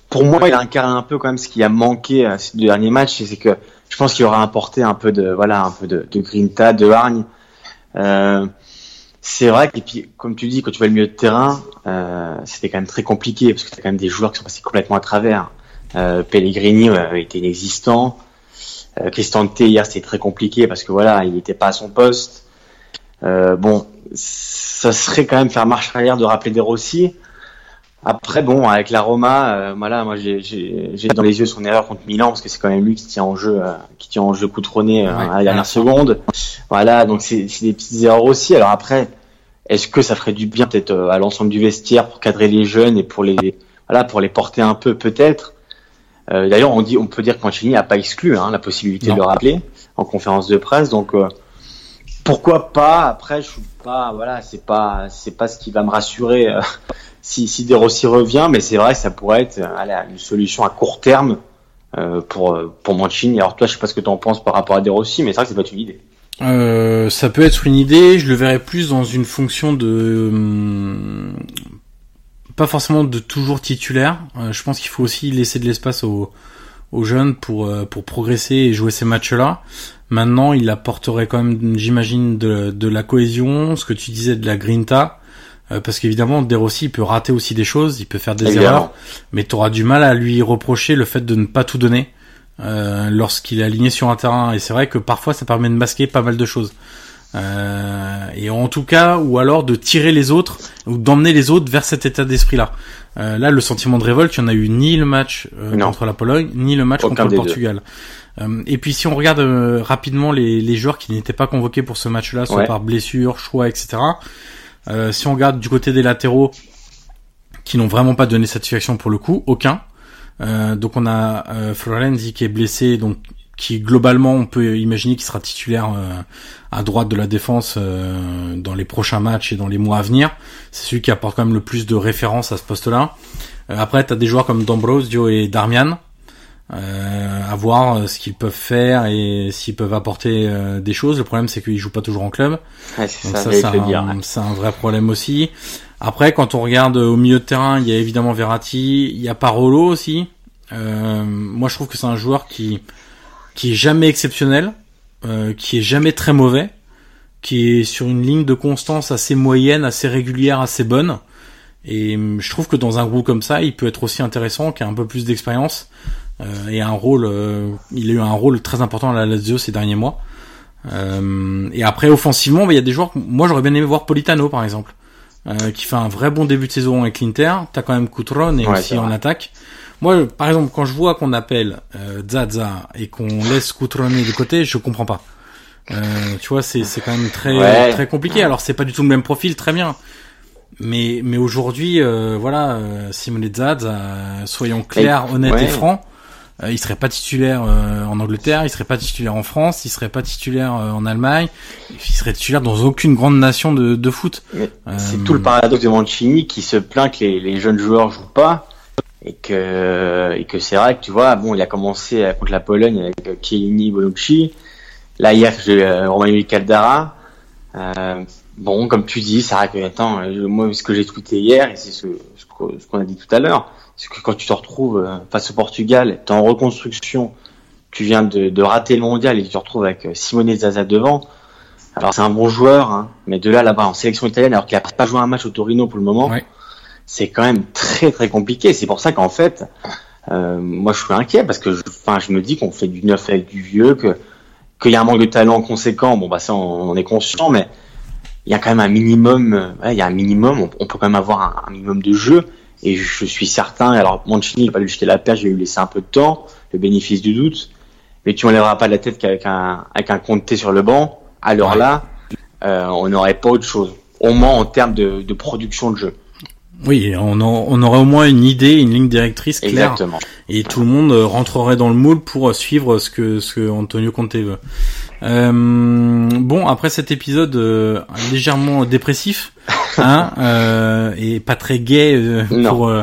pour moi, il incarne un peu quand même ce qui a manqué à ces deux derniers matchs, c'est que je pense qu'il aura apporté un peu de, voilà, un peu de, de grinta, de hargne. C'est vrai que, comme tu dis, quand tu vas le milieu de terrain, euh, c'était quand même très compliqué parce que t'as quand même des joueurs qui sont passés complètement à travers. Euh, Pellegrini était inexistant. Euh, Christian T hier c'était très compliqué parce que voilà, il n'était pas à son poste. Euh, bon, ça serait quand même faire marche arrière de rappeler des Rossi. Après, bon, avec la Roma, euh, voilà, moi j'ai dans les yeux son erreur contre Milan parce que c'est quand même lui qui tient en jeu, euh, qui tient en jeu coutronné euh, à la dernière seconde. Voilà, donc c'est des petites erreurs aussi. Alors après, est-ce que ça ferait du bien peut-être à l'ensemble du vestiaire pour cadrer les jeunes et pour les, voilà, pour les porter un peu peut-être? D'ailleurs, on dit, on peut dire que Mancini a pas exclu hein, la possibilité de le rappeler en conférence de presse. Donc pourquoi pas? Après, je suis pas, voilà, c'est pas, c'est pas ce qui va me rassurer si, si revient, mais c'est vrai ça pourrait être euh, une solution à court terme euh, pour, euh, pour Mancini. Alors toi, je sais pas ce que tu en penses par rapport à De Rossi, mais c'est vrai que c'est pas une idée. Ça peut être une idée, je le verrais plus dans une fonction de... Pas forcément de toujours titulaire. je pense qu'il faut aussi laisser de l'espace aux, aux jeunes pour, pour progresser et jouer ces matchs-là. Maintenant, il apporterait quand même, j'imagine, de la cohésion, ce que tu disais de la grinta. Euh, parce qu'évidemment, De Rossi il peut rater aussi des choses, il peut faire des erreurs, mais tu auras du mal à lui reprocher le fait de ne pas tout donner euh, lorsqu'il est aligné sur un terrain. Et c'est vrai que parfois, ça permet de masquer pas mal de choses. Euh, et en tout cas, ou alors de tirer les autres ou d'emmener les autres vers cet état d'esprit-là. Euh, là, le sentiment de révolte, il n'y en a eu ni le match euh, contre la Pologne, ni le match contre le Portugal. et puis, si on regarde rapidement les, les, joueurs qui n'étaient pas convoqués pour ce match-là, soit par blessure, choix, etc. Euh, si on regarde du côté des latéraux, qui n'ont vraiment pas donné satisfaction pour le coup, aucun. Euh, donc on a euh, Florenzi qui est blessé, donc qui globalement on peut imaginer qu'il sera titulaire euh, à droite de la défense dans les prochains matchs et dans les mois à venir. C'est celui qui apporte quand même le plus de références à ce poste-là. après, tu as des joueurs comme D'Ambrosio et Darmian euh, à voir euh, ce qu'ils peuvent faire et s'ils peuvent apporter euh, des choses. Le problème, c'est qu'ils jouent pas toujours en club. Ouais, c'est ça, c'est un, un, vrai problème aussi. Après, quand on regarde au milieu de terrain, il y a évidemment Verratti, il y a Parolo aussi. Euh, moi, je trouve que c'est un joueur qui qui est jamais exceptionnel, euh, qui est jamais très mauvais, qui est sur une ligne de constance assez moyenne, assez régulière, assez bonne. Et je trouve que dans un groupe comme ça, il peut être aussi intéressant, qui a un peu plus d'expérience et un rôle, euh, il a eu un rôle très important à la Lazio ces derniers mois. Euh, et après offensivement, bah, il y a des joueurs. Moi, j'aurais bien aimé voir Politano par exemple, euh, qui fait un vrai bon début de saison avec l'Inter. T'as quand même Coutron et aussi en attaque. Moi, par exemple, quand je vois qu'on appelle euh, Zaza et qu'on laisse Coutronner de côté, je comprends pas. Euh, tu vois, c'est c'est quand même très très compliqué. Alors c'est pas du tout le même profil, très bien. Mais mais aujourd'hui, euh, voilà, Simone Zaza, soyons clairs, honnêtes et francs. Euh, il serait pas titulaire euh, en Angleterre, il serait pas titulaire en France, il serait pas titulaire euh, en Allemagne, il serait titulaire dans aucune grande nation de, de foot. C'est tout le paradoxe de Mancini qui se plaint que les, les jeunes joueurs jouent pas et que et que c'est vrai que tu vois bon il a commencé contre la Pologne avec Chiellini, Bonucci. Là hier j'ai Romagnoli Caldara. Euh, bon comme tu dis ça que attends moi ce que j'ai tweeté hier et c'est ce, ce qu'on a dit tout à l'heure c'est que quand tu te retrouves euh, face au Portugal, tu es en reconstruction, tu viens de, de, rater le mondial et tu te retrouves avec euh, Simone Zaza devant. Alors c'est un bon joueur, hein, mais de là là-bas en sélection italienne, alors qu'il a pas joué un match au Torino pour le moment, c'est quand même très très compliqué. C'est pour ça qu'en fait, euh, moi je suis inquiet parce que, enfin, je, me dis qu'on fait du neuf avec du vieux, que qu'il y a un manque de talent conséquent. Bon bah ça on, est conscient, mais il y a quand même un minimum, il y a un minimum. On, peut quand même avoir un, un minimum de jeu. Et je suis certain, alors Mancini, il va lui jeter la perche, je vais lui laisser un peu de temps, le bénéfice du doute, mais tu enlèveras pas la tête qu'avec un, avec un Comté sur le banc. Alors là, euh, on n'aurait pas autre chose, au moins en termes de, de production de jeu. Oui, on, on, aurait au moins une idée, une ligne directrice claire. Exactement. Et tout le monde rentrerait dans le moule pour suivre ce que, ce que Antonio Conte veut. Euh, bon, après cet épisode euh, légèrement dépressif, hein, euh, et pas très gai euh, pour euh,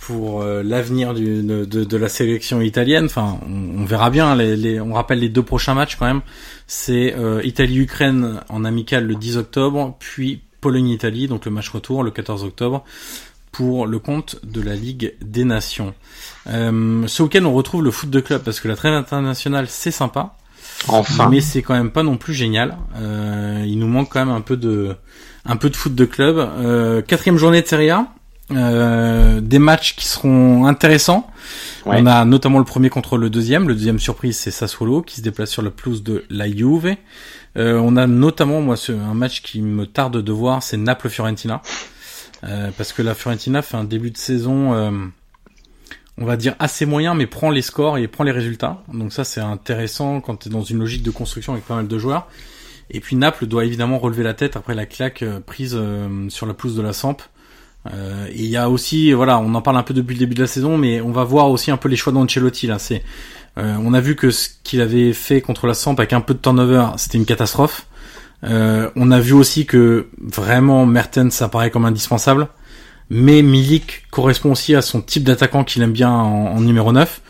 pour l'avenir de, de, de, la sélection italienne. Enfin, on, verra bien. Les, les, on rappelle les deux prochains matchs quand même. C'est Italie-Ukraine en amical le 10 octobre, puis Pologne-Italie, donc le match retour le 14 octobre pour le compte de la Ligue des Nations. Euh, ce week-end, on retrouve le foot de club parce que la trêve internationale, c'est sympa. Enfin. Mais c'est quand même pas non plus génial. Euh, il nous manque quand même un peu de, un peu de foot de club. Euh, quatrième journée de Serie A. Euh, des matchs qui seront intéressants. On a notamment le premier contre le deuxième. Le deuxième surprise, c'est Sassuolo qui se déplace sur la pelouse de la Juve. Euh, on a notamment, moi, ce, un match qui me tarde de voir, c'est Naples-Fiorentina. Euh, parce que la Fiorentina fait un début de saison, euh, on va dire assez moyen, mais prend les scores et prend les résultats. Donc ça, c'est intéressant quand tu es dans une logique de construction avec pas mal de joueurs. Et puis Naples doit évidemment relever la tête après la claque euh, prise sur la pelouse de la Samp. Euh, et il y a aussi, voilà, on en parle un peu depuis le début de la saison, mais on va voir aussi un peu les choix d'Ancelotti là. C'est, euh, on a vu que ce qu'il avait fait contre la Samp avec un peu de turnover, c'était une catastrophe. Euh, on a vu aussi que vraiment Mertens ça paraît comme indispensable, mais Milik correspond aussi à son type d'attaquant qu'il aime bien en, en, numéro 9.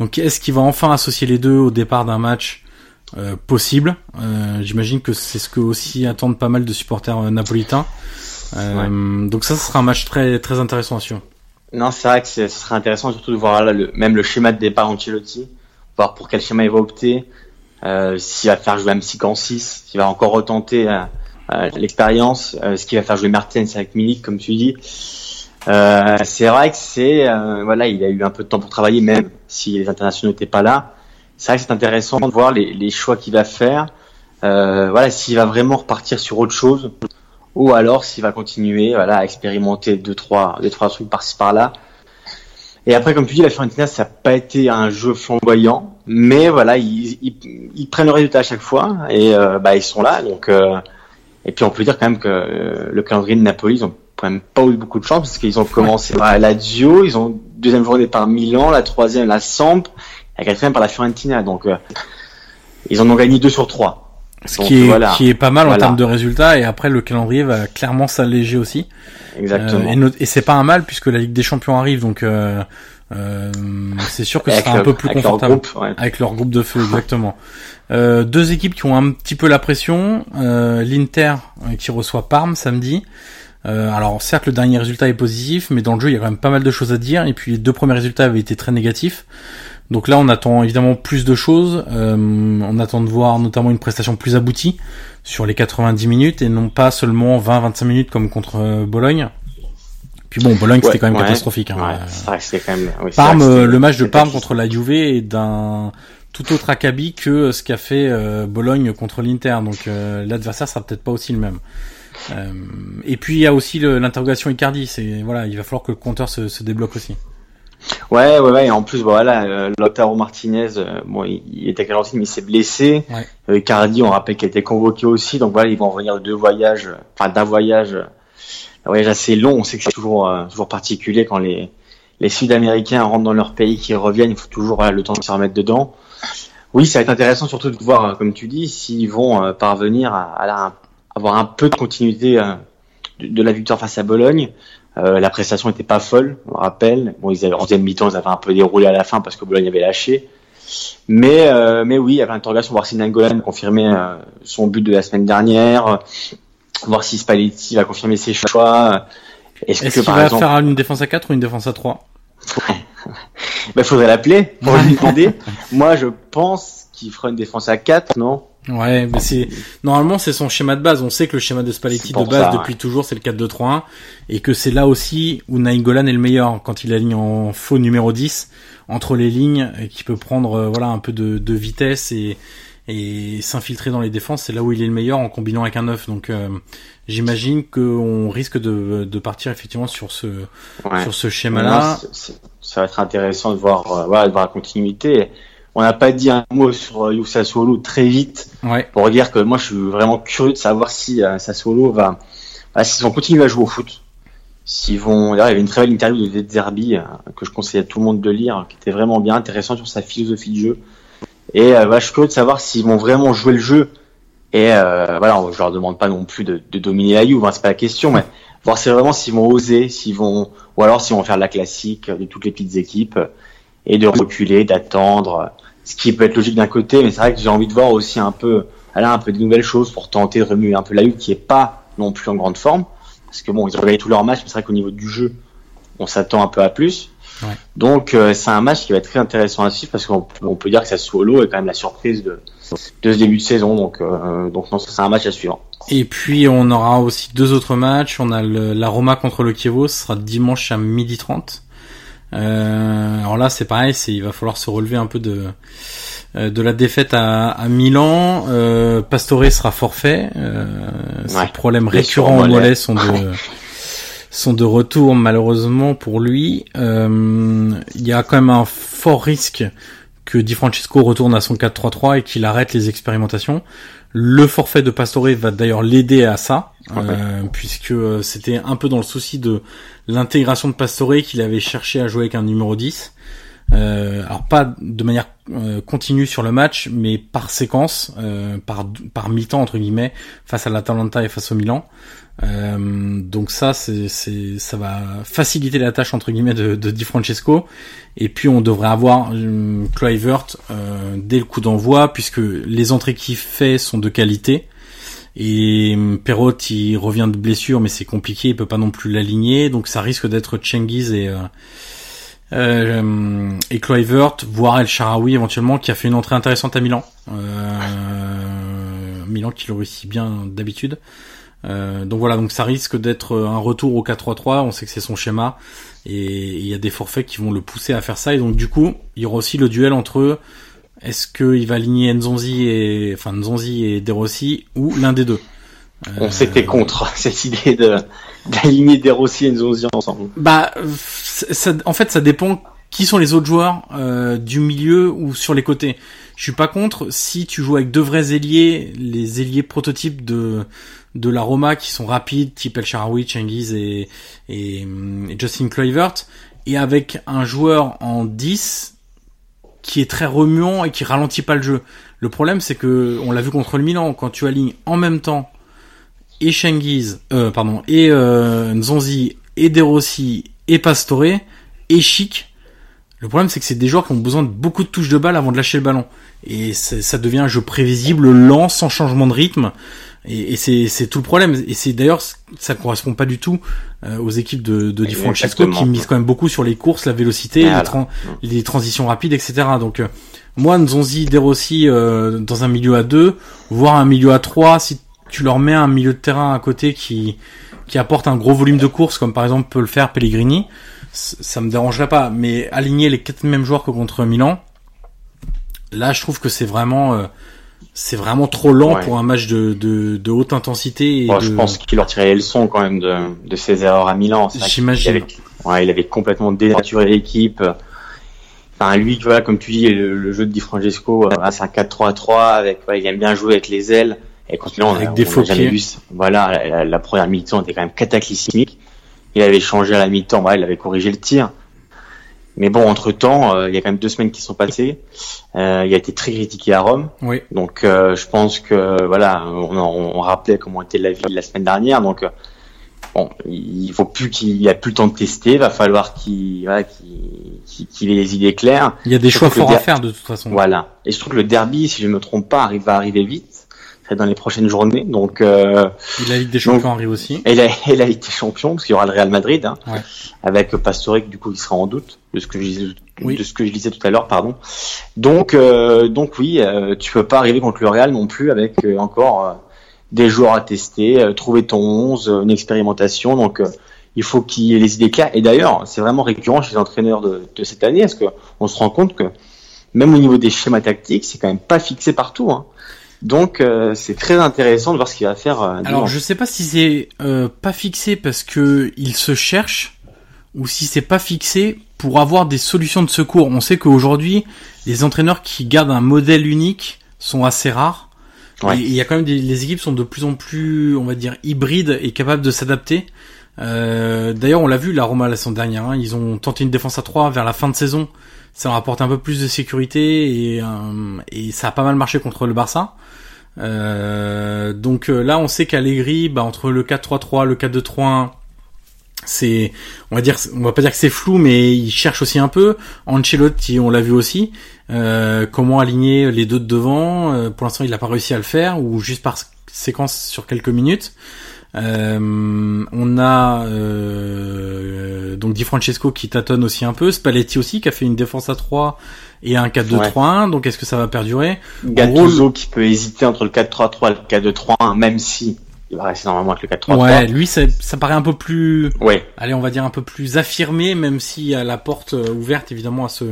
Donc est-ce qu'il va enfin associer les deux au départ d'un match euh, possible? Euh, J'imagine que c'est ce que aussi attendent pas mal de supporters euh, napolitains. Ouais. Donc ça, ce sera un match très très intéressant à suivre. Non, c'est vrai que ce serait intéressant surtout de voir là le, même le schéma de départ Ancelotti, voir pour quel schéma il va opter, euh, s'il va faire jouer M6 en 6, s'il va encore retenter euh, euh, l'expérience, ce qu'il va faire jouer Mertens avec Milik, comme tu dis. C'est vrai que c'est voilà, il a eu un peu de temps pour travailler, même si les internationaux n'étaient pas là. C'est vrai que c'est intéressant de voir les, choix qu'il va faire. voilà, s'il va vraiment repartir sur autre chose, ou alors s'il va continuer voilà, à expérimenter deux trois, deux, trois trucs par-ci par-là. Et après, comme tu dis, la Fiorentina, ça n'a pas été un jeu flamboyant, mais voilà, ils, prennent le résultat à chaque fois et euh, bah, ils sont là. Donc, euh, et puis on peut dire quand même que euh, le calendrier de Napoli, ils ont quand même pas eu beaucoup de chance parce qu'ils ont commencé par la Dio, ils ont deuxième journée par Milan, la troisième la Samp, la quatrième par la Fiorentina. Donc, euh, ils en ont gagné deux sur trois. Ce qui, est, voilà. qui est pas mal voilà. en termes de résultats et après le calendrier va clairement s'alléger aussi. Exactement. Euh, et, et c'est pas un mal puisque la Ligue des Champions arrive donc euh, euh, c'est sûr que ce sera un peu plus avec confortable leur groupe, ouais. avec leur groupe de feu exactement. Euh, deux équipes qui ont un petit peu la pression. Euh, L'Inter qui reçoit Parme samedi. Alors certes le dernier résultat est positif mais dans le jeu il y a quand même pas mal de choses à dire et puis les deux premiers résultats avaient été très négatifs. Donc là, on attend évidemment plus de choses. Euh, on attend de voir notamment une prestation plus aboutie sur les 90 minutes et non pas seulement 20-25 minutes comme contre euh, Bologne. Puis bon, Bologne c'était quand même ouais, catastrophique. Hein. Ouais, c'est quand même. Oui, Parme, vrai, le match de Parme contre la Juve est d'un tout autre acabit que ce qu'a fait euh, Bologne contre l'Inter. Donc euh, l'adversaire sera peut-être pas aussi le même. Euh, et puis il y a aussi l'interrogation Icardi. C'est voilà, il va falloir que le compteur se, se débloque aussi. Ouais, ouais, ouais. Et en plus, bon, voilà, euh, Lautaro Martinez, euh, bon, il, il était à mais il s'est blessé. Ouais. Euh, Cardi, on rappelle qu'il a été convoqué aussi. Donc voilà, ils vont revenir de deux voyages, enfin d'un voyage, un voyage assez long. On sait que c'est toujours, toujours particulier quand les, les Sud-Américains rentrent dans leur pays, qu'ils reviennent. Il faut toujours voilà, le temps de se remettre dedans. Oui, ça va être intéressant surtout de voir, comme tu dis, s'ils vont parvenir à, à, avoir un peu de continuité euh, de, de la victoire face à Bologne. Euh, la prestation n'était pas folle, on rappelle. Bon, ils avaient en deuxième mi-temps, ils avaient un peu déroulé à la fin parce que Bologne avait lâché. Mais, euh, mais oui, il y avait l'interrogation voir si Nangolan confirmait euh, son but de la semaine dernière, voir si Spalletti va confirmer ses choix. Est-ce Est par va exemple... faire une défense à 4 ou une défense à 3 Il faudrait l'appeler pour lui demander. Moi, je pense qu'il fera une défense à 4, non? Ouais, mais c'est normalement c'est son schéma de base. On sait que le schéma de Spalletti de base ça, depuis ouais. toujours c'est le 4-2-3-1 et que c'est là aussi où Nainggolan est le meilleur quand il aligne en faux numéro 10 entre les lignes et qui peut prendre euh, voilà un peu de, de vitesse et et s'infiltrer dans les défenses, c'est là où il est le meilleur en combinant avec un 9. Donc euh, j'imagine qu'on risque de, de partir effectivement sur ce ouais. sur ce schéma-là. Ça va être intéressant de voir euh, voilà, de voir la continuité on n'a pas dit un mot sur euh, Youssef Sassuolo très vite ouais. pour dire que moi je suis vraiment curieux de savoir si Sassuolo va, bah, s'ils vont continuer à jouer au foot. S'ils vont, il y avait une très belle interview de Zerbi euh, que je conseille à tout le monde de lire, qui était vraiment bien intéressant sur sa philosophie de jeu. Et euh, bah, je suis curieux de savoir s'ils vont vraiment jouer le jeu. Et euh, voilà, je leur demande pas non plus de, de dominer la Juve, hein, c'est pas la question, mais voir c'est vraiment s'ils vont oser, s'ils vont, ou alors s'ils vont faire la classique de toutes les petites équipes et de reculer, d'attendre ce qui peut être logique d'un côté, mais c'est vrai que j'ai envie de voir aussi un peu, là, un peu de nouvelles choses pour tenter de remuer un peu la lutte qui est pas non plus en grande forme. Parce que bon, ils ont gagné tous leurs matchs, mais c'est vrai qu'au niveau du jeu, on s'attend un peu à plus. Donc euh, c'est un match qui va être très intéressant à suivre parce qu'on on peut dire que ça solo est quand même la surprise de, de ce début de saison. Donc, euh, donc non, c'est un match à suivre. Et puis on aura aussi deux autres matchs. On a le, la Roma contre le Kievo, ce sera dimanche à midi 30. Euh, alors là c'est pareil, c'est il va falloir se relever un peu de euh, de la défaite à, à Milan. Euh, Pastore sera forfait. Euh, ses problèmes récurrents au mollet sont de sont de retour malheureusement pour lui. Euh, il y a quand même un fort risque que Di Francesco retourne à son 4-3-3 et qu'il arrête les expérimentations. Le forfait de Pastore va d'ailleurs l'aider à ça, euh, puisque euh, c'était un peu dans le souci de l'intégration de Pastore qu'il avait cherché à jouer avec un numéro 10. Euh, alors pas de manière euh, continue sur le match, mais par séquence, euh, par par mi-temps entre guillemets, face à l'Atalanta et face au Milan. Euh, donc ça, c'est, ça va faciliter la tâche entre guillemets de, de Di Francesco. Et puis on devrait avoir euh, euh, dès le coup d'envoi, puisque les entrées qu'il fait sont de qualité. Et Perrot, il revient de blessure, mais c'est compliqué, il peut pas non plus l'aligner, donc ça risque d'être Chengiz et euh, et Kluivert, voire El Sharawi éventuellement, qui a fait une entrée intéressante à Milan. Euh, Milan qui le réussit bien d'habitude. Euh, donc voilà, donc ça risque d'être un retour au 4-3-3. On sait que c'est son schéma et il y a des forfaits qui vont le pousser à faire ça. Et donc du coup, il y aura aussi le duel entre est-ce qu'il va aligner Nzonzi et enfin Nzonzi et De Rossi ou l'un des deux. On que t'es contre cette idée de d'aligner De Rossi et Nzonzi ensemble. Bah, ça, en fait, ça dépend qui sont les autres joueurs euh, du milieu ou sur les côtés. Je suis pas contre si tu joues avec deux vrais ailiers, les ailiers prototypes de de la Roma qui sont rapides, type El Sharawi, Cengiz et, et, Justin Kluivert, et avec un joueur en 10 qui est très remuant et qui ralentit pas le jeu. Le problème, c'est que on l'a vu contre le Milan, quand tu alignes en même temps et Cengiz, euh, pardon, et euh, Nzonzi, et De Rossi, et Pastore, et Chic, le problème, c'est que c'est des joueurs qui ont besoin de beaucoup de touches de balle avant de lâcher le ballon. Et ça devient un jeu prévisible, lent, sans changement de rythme. Et, c'est tout le problème. Et c'est d'ailleurs, ça correspond pas du tout euh, aux équipes de, de Di Francesco qui misent quand même beaucoup sur les courses, la vélocité, les, les, transitions rapides, etc. Donc, euh, moi, Nzonzi, De Rossi, euh, dans un milieu à 2, voire un milieu à 3, si tu leur mets un milieu de terrain à côté qui, qui apporte un gros volume de course, comme par exemple peut le faire Pellegrini, ça me dérangerait pas. Mais aligner les quatre mêmes joueurs que contre Milan, là, je trouve que c'est vraiment c'est vraiment trop lent pour un match de, de, de haute intensité. Et Je pense qu'il leur tirait les leçons quand même de, de ses erreurs à Milan. J'imagine. Il, avait, ouais, il avait complètement dénaturé l'équipe. Enfin, lui, vois, comme tu dis, le, jeu de Di Francesco, c'est un 4-3-3 avec, ouais, il aime bien jouer avec les ailes. Et quand avec des faux jamais vu, voilà, la, première mi-temps était quand même cataclysmique. Il avait changé à la mi-temps, il avait corrigé le tir. Mais bon, entre temps, euh, il y a quand même deux semaines qui sont passées. Euh, il a été très critiqué à Rome. Oui. Donc, euh, je pense que voilà, on, on, rappelait comment était la ville la semaine dernière. Donc, bon, il faut plus qu'il a plus le temps de tester. Il va falloir qu'il voilà, qu'il ait les idées claires. Il y a des choix forts à faire de toute façon. Voilà. Et je trouve que le derby, si je ne me trompe pas, arrive va arriver vite dans les prochaines journées. Donc, euh, et la Ligue des Champions arrive aussi. Et la, et la Ligue des Champions, parce qu'il y aura le Real Madrid, hein, ouais. avec Pastore, du coup, il sera en doute de ce que je disais, oui. de ce que je disais tout à l'heure, pardon. Donc, euh, donc oui, euh, tu peux pas arriver contre le Real non plus avec euh, encore euh, des joueurs à tester, trouver ton 11, une expérimentation. Donc, il faut qu'il y ait les idées claires. Et d'ailleurs, c'est vraiment récurrent chez les entraîneurs de, de cette année, parce que on se rend compte que même au niveau des schémas tactiques, c'est quand même pas fixé partout. Hein. Donc euh, c'est très intéressant de voir ce qu'il va faire. Euh, Alors je sais pas si c'est euh, pas fixé parce que il se cherche ou si c'est pas fixé pour avoir des solutions de secours. On sait qu'aujourd'hui les entraîneurs qui gardent un modèle unique sont assez rares. Ouais. Et il y a quand même des les équipes sont de plus en plus, on va dire, hybrides et capables de s'adapter. Euh, D'ailleurs, on l'a vu la Roma la semaine dernière. Hein, ils ont tenté une défense à 3 vers la fin de saison. Ça leur apporte un peu plus de sécurité et, euh, et ça a pas mal marché contre le Barça. Euh, donc euh, là, on sait qu'Allegri, bah, entre le 4-3-3, le 4-2-3-1, c'est, on va dire, on va pas dire que c'est flou, mais il cherche aussi un peu. Ancelotti, on l'a vu aussi. Euh, comment aligner les deux de devant? Euh, Pour l'instant, il n'a pas réussi à le faire, ou juste par séquence sur quelques minutes. Euh, on a euh, donc Di Francesco qui tâtonne aussi un peu, Spalletti aussi qui a fait une défense à 3 et un 4-2-3-1. Donc est-ce que ça va perdurer? Gattuso qui peut hésiter entre le 4-3-3 et le 4-2-3-1, même si il va rester normalement avec le 4-3-3. Ouais, lui ça, ça paraît un peu plus, ouais. allez on va dire un peu plus affirmé, même s'il y a la porte euh, ouverte évidemment à ce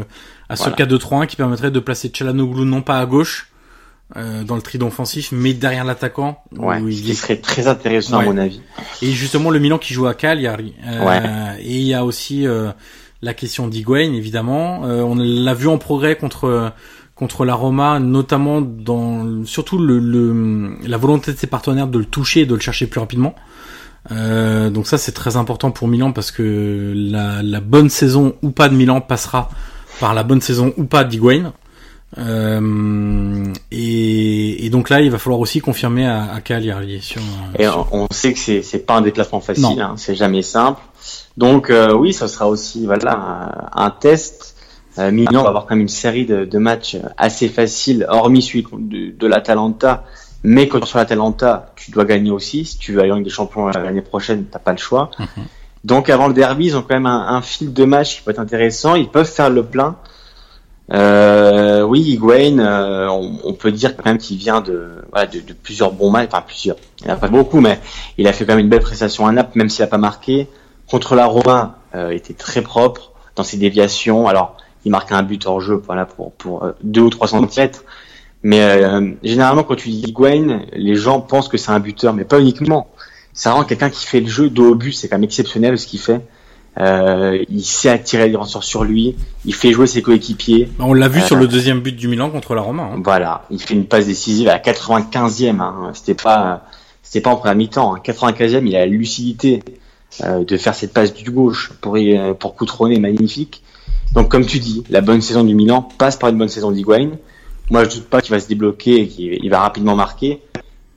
à ce 4-2-3-1 qui permettrait de placer Chalanoglu non pas à gauche euh, dans le trident offensif, mais derrière l'attaquant. Ouais, ce qui serait très intéressant à mon avis. Et justement le Milan qui joue à Cagliari. Euh, Ouais. Et il y a aussi euh, la question d'Higuain évidemment. Euh, on l'a vu en progrès contre contre la Roma, notamment dans surtout le, la volonté de ses partenaires de le toucher et de le chercher plus rapidement. Euh, donc ça c'est très important pour Milan parce que la, la bonne saison ou pas de Milan passera par la bonne saison ou pas d'Higuain. Euh, et, et donc là, il va falloir aussi confirmer à, à Cagliari sur. Et sur- on, sait que c'est c'est pas un déplacement facile, Non. hein, c'est jamais simple. Donc euh, oui, ça sera aussi voilà un, un test. Euh, Milan va avoir quand même une série de, de matchs assez faciles, hormis celui de, de l'Atalanta. Mais quand sur l'Atalanta, tu dois gagner aussi. Si tu veux aller en Ligue des Champions l'année prochaine, t'as pas le choix. Mhm. Donc avant le derby, ils ont quand même un, un fil de match qui peut être intéressant. Ils peuvent faire le plein. Euh, oui, Higuain, euh, on, on peut dire quand même qu'il vient de, plusieurs bons matchs, enfin plusieurs. Il n'y a pas beaucoup, mais il a fait quand même une belle prestation à Naples, même s'il n'a pas marqué. Contre la Roma, euh, était très propre dans ses déviations. Alors, il marque un but hors jeu, voilà, pour pour euh, deux ou trois centimètres. Mais généralement, quand tu dis Higuain, les gens pensent que c'est un buteur, mais pas uniquement. C'est vraiment quelqu'un qui fait le jeu dos au but. C'est quand même exceptionnel ce qu'il fait. Euh, il sait attirer les défenseurs sur lui. Il fait jouer ses coéquipiers. On l'a vu Euh, sur le deuxième but du Milan contre la Roma. hein. Voilà, il fait une passe décisive à la 95e. Hein. C'était pas, c'était pas en première mi-temps. Hein. 95e, il a la lucidité euh, de faire cette passe du gauche pour euh, pour coutronner magnifique. Donc comme tu dis, la bonne saison du Milan passe par une bonne saison d'Higuain. Moi, je doute pas qu'il va se débloquer et qu'il il va rapidement marquer.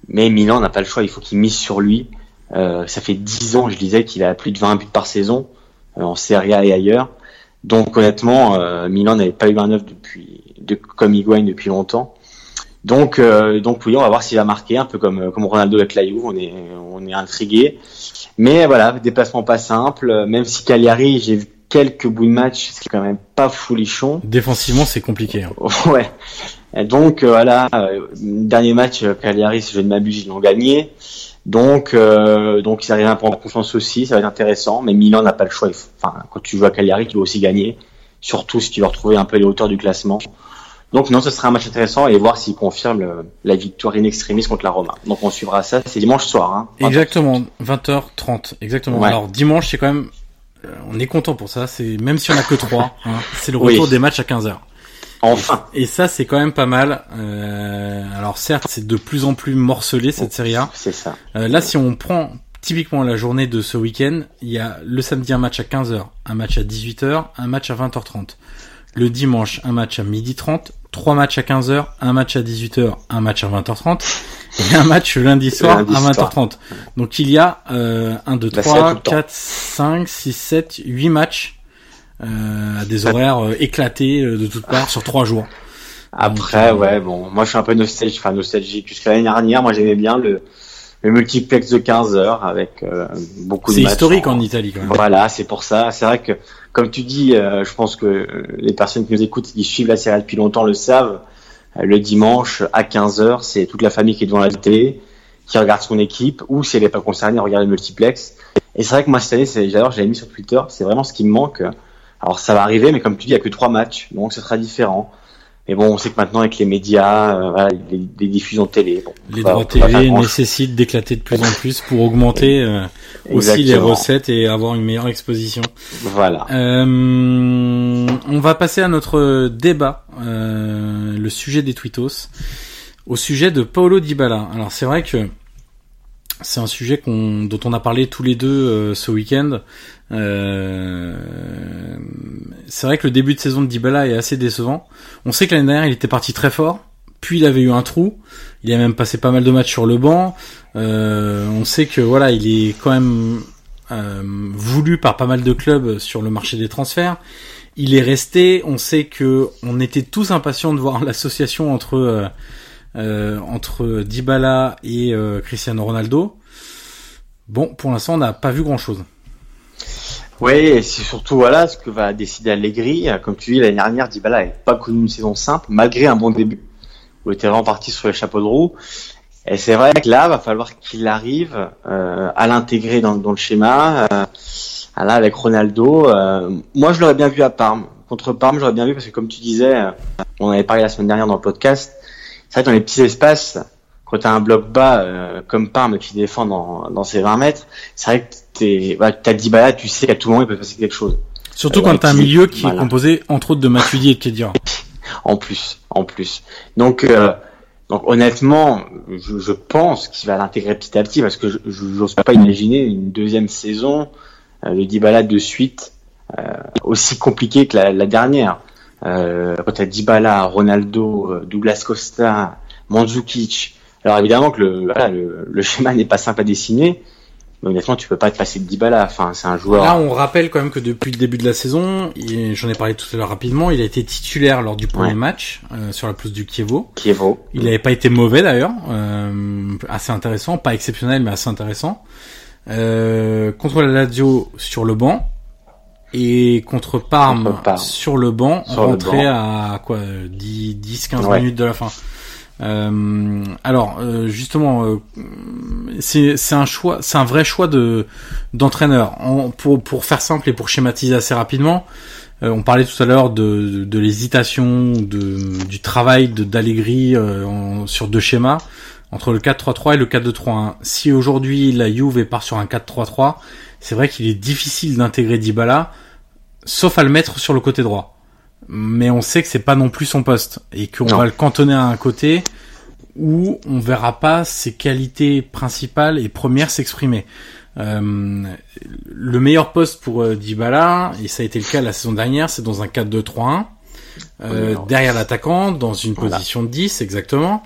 Mais Milan n'a pas le choix, il faut qu'il mise sur lui. Euh, ça fait 10 ans, je disais, qu'il a plus de 20 buts par saison euh, en Serie A et ailleurs. Donc honnêtement, euh, Milan n'avait pas eu un neuf depuis, de, comme Higuain depuis longtemps. Donc, euh, donc oui, on va voir s'il va marquer, un peu comme, comme Ronaldo avec la Juve, on est, on est intrigué. Mais voilà, déplacement pas simple, euh, même si Cagliari, j'ai vu quelques bouts de match, c'est quand même pas foulichon. Défensivement, c'est compliqué. hein. Ouais. Et donc euh, voilà, euh, dernier match, euh, Cagliari, si je ne m'abuse, ils l'ont gagné. Donc, euh, donc ils arrivent à prendre confiance aussi, ça va être intéressant. Mais Milan n'a pas le choix. Enfin, quand tu joues à Cagliari, tu dois aussi gagner. Surtout si tu veux retrouver un peu les hauteurs du classement. Donc non, ce sera un match intéressant et voir s'il confirme le- la victoire in extremis contre la Roma. Donc on suivra ça. C'est dimanche soir. Hein. Exactement, 20h30, exactement. Ouais. Alors dimanche, c'est quand même, euh, on est content pour ça. C'est même si on a que 3 c'est le Oui. retour des matchs à 15h. Enfin. Et ça, c'est quand même pas mal. Euh, alors certes, c'est de plus en plus morcelé cette série A. C'est ça. Euh, là, si on prend typiquement la journée de ce week-end, il y a le samedi un match à 15h, un match à 18h, un match à 20h30. Le dimanche, un match à 12h30, trois matchs à 15h, un match à 18h, un match à 20h30, et un match lundi soir lundi à soir. 20h30. Donc il y a euh, 1, 2, Bah, c'est là tout 3, le temps. 4, 5, 6, 7, 8 matchs à des horaires euh, éclatés euh, de toutes parts sur trois jours. Après, Donc, euh, ouais, bon, moi je suis un peu nostalgique, enfin nostalgique. Jusqu'à l'année dernière, moi j'aimais bien le, le multiplex de 15 heures avec euh, beaucoup de C'est historique en Italie quand même. Voilà, c'est pour ça. C'est vrai que, comme tu dis, euh, je pense que euh, les personnes qui nous écoutent, qui suivent la série depuis longtemps le savent. Euh, le dimanche à 15 heures, c'est toute la famille qui est devant la télé, qui regarde son équipe, ou si elle n'est pas concernée, regarde le multiplex. Et c'est vrai que moi cette année, c'est- d'ailleurs, j'avais mis sur Twitter, c'est vraiment ce qui me manque. Alors ça va arriver, mais comme tu dis, il n'y a que trois matchs, donc ce sera différent. Mais bon, on sait que maintenant avec les médias, euh, voilà, les, les diffusions télé, bon, Les droits TV nécessitent d'éclater de plus en plus pour augmenter euh, aussi les recettes et avoir une meilleure exposition. Voilà. Euh, on va passer à notre débat, euh, le sujet des tweetos, au sujet de Paolo Dybala. Alors c'est vrai que c'est un sujet qu'on, dont on a parlé tous les deux ce week-end. Euh, c'est vrai que le début de saison de Dybala est assez décevant. On sait que l'année dernière il était parti très fort, puis il avait eu un trou. Il a même passé pas mal de matchs sur le banc. Euh, on sait que voilà, il est quand même euh, voulu par pas mal de clubs sur le marché des transferts. Il est resté. On sait que on était tous impatients de voir l'association entre euh, euh, entre Dybala et euh, Cristiano Ronaldo. Bon, pour l'instant, on n'a pas vu grand-chose. Oui, et c'est surtout voilà ce que va décider Allegri. Comme tu dis, l'année dernière, Dybala n'avait pas connu une saison simple, malgré un bon début, où il était vraiment parti sur les chapeaux de roue. Et c'est vrai que là, va falloir qu'il arrive euh, à l'intégrer dans, le schéma. Euh, là, avec Ronaldo, euh, moi je l'aurais bien vu à Parme. Contre Parme, j'aurais bien vu parce que comme tu disais, on avait parlé la semaine dernière dans le podcast, c'est vrai que dans les petits espaces, quand tu as un bloc bas euh, comme Parme qui défend dans, dans ses 20 mètres, c'est vrai que t'es, bah, t'as Dybala, tu sais qu'à tout moment il peut passer quelque chose. Surtout quand t'as un milieu qui est composé entre autres de Matuidi et de Kedira. en plus, en plus. Donc, euh, donc honnêtement, je, je pense qu'il va l'intégrer petit à petit parce que je n'ose pas imaginer une deuxième saison euh, de Dybala de suite euh, aussi compliquée que la, la dernière. Euh, quand t'as Dybala, Ronaldo, Douglas Costa, Mandzukic, alors évidemment que le, voilà, le, le schéma n'est pas simple à dessiner, mais honnêtement, tu peux pas te passer de Dybala. Enfin, c'est un joueur. Là, on rappelle quand même que depuis le début de la saison, j'en ai parlé tout à l'heure rapidement, il a été titulaire lors du premier match euh, sur la pelouse du Kievo. Kievo. Il n'avait pas été mauvais d'ailleurs, euh, assez intéressant, pas exceptionnel, mais assez intéressant. Euh, contre la Lazio sur le banc et contre Parme, sur le banc, sur rentré à quoi 10 10 15 minutes de la fin. Euh, alors euh, justement, euh, c'est un choix, c'est un vrai choix de d'entraîneur. Pour pour faire simple et pour schématiser assez rapidement, euh, on parlait tout à l'heure de de, l'hésitation, de du travail de d'Allegri sur deux schémas entre le 4-3-3 et le 4-2-3-1. Si aujourd'hui la Juve part sur un 4-3-3, c'est vrai qu'il est difficile d'intégrer Dybala, sauf à le mettre sur le côté droit mais on sait que c'est pas non plus son poste et qu'on va le cantonner à un côté où on verra pas ses qualités principales et premières s'exprimer. Euh, le meilleur poste pour euh, Dybala, et ça a été le cas la saison dernière, c'est dans un 4-2-3-1, euh, derrière l'attaquant, dans une position de 10 exactement.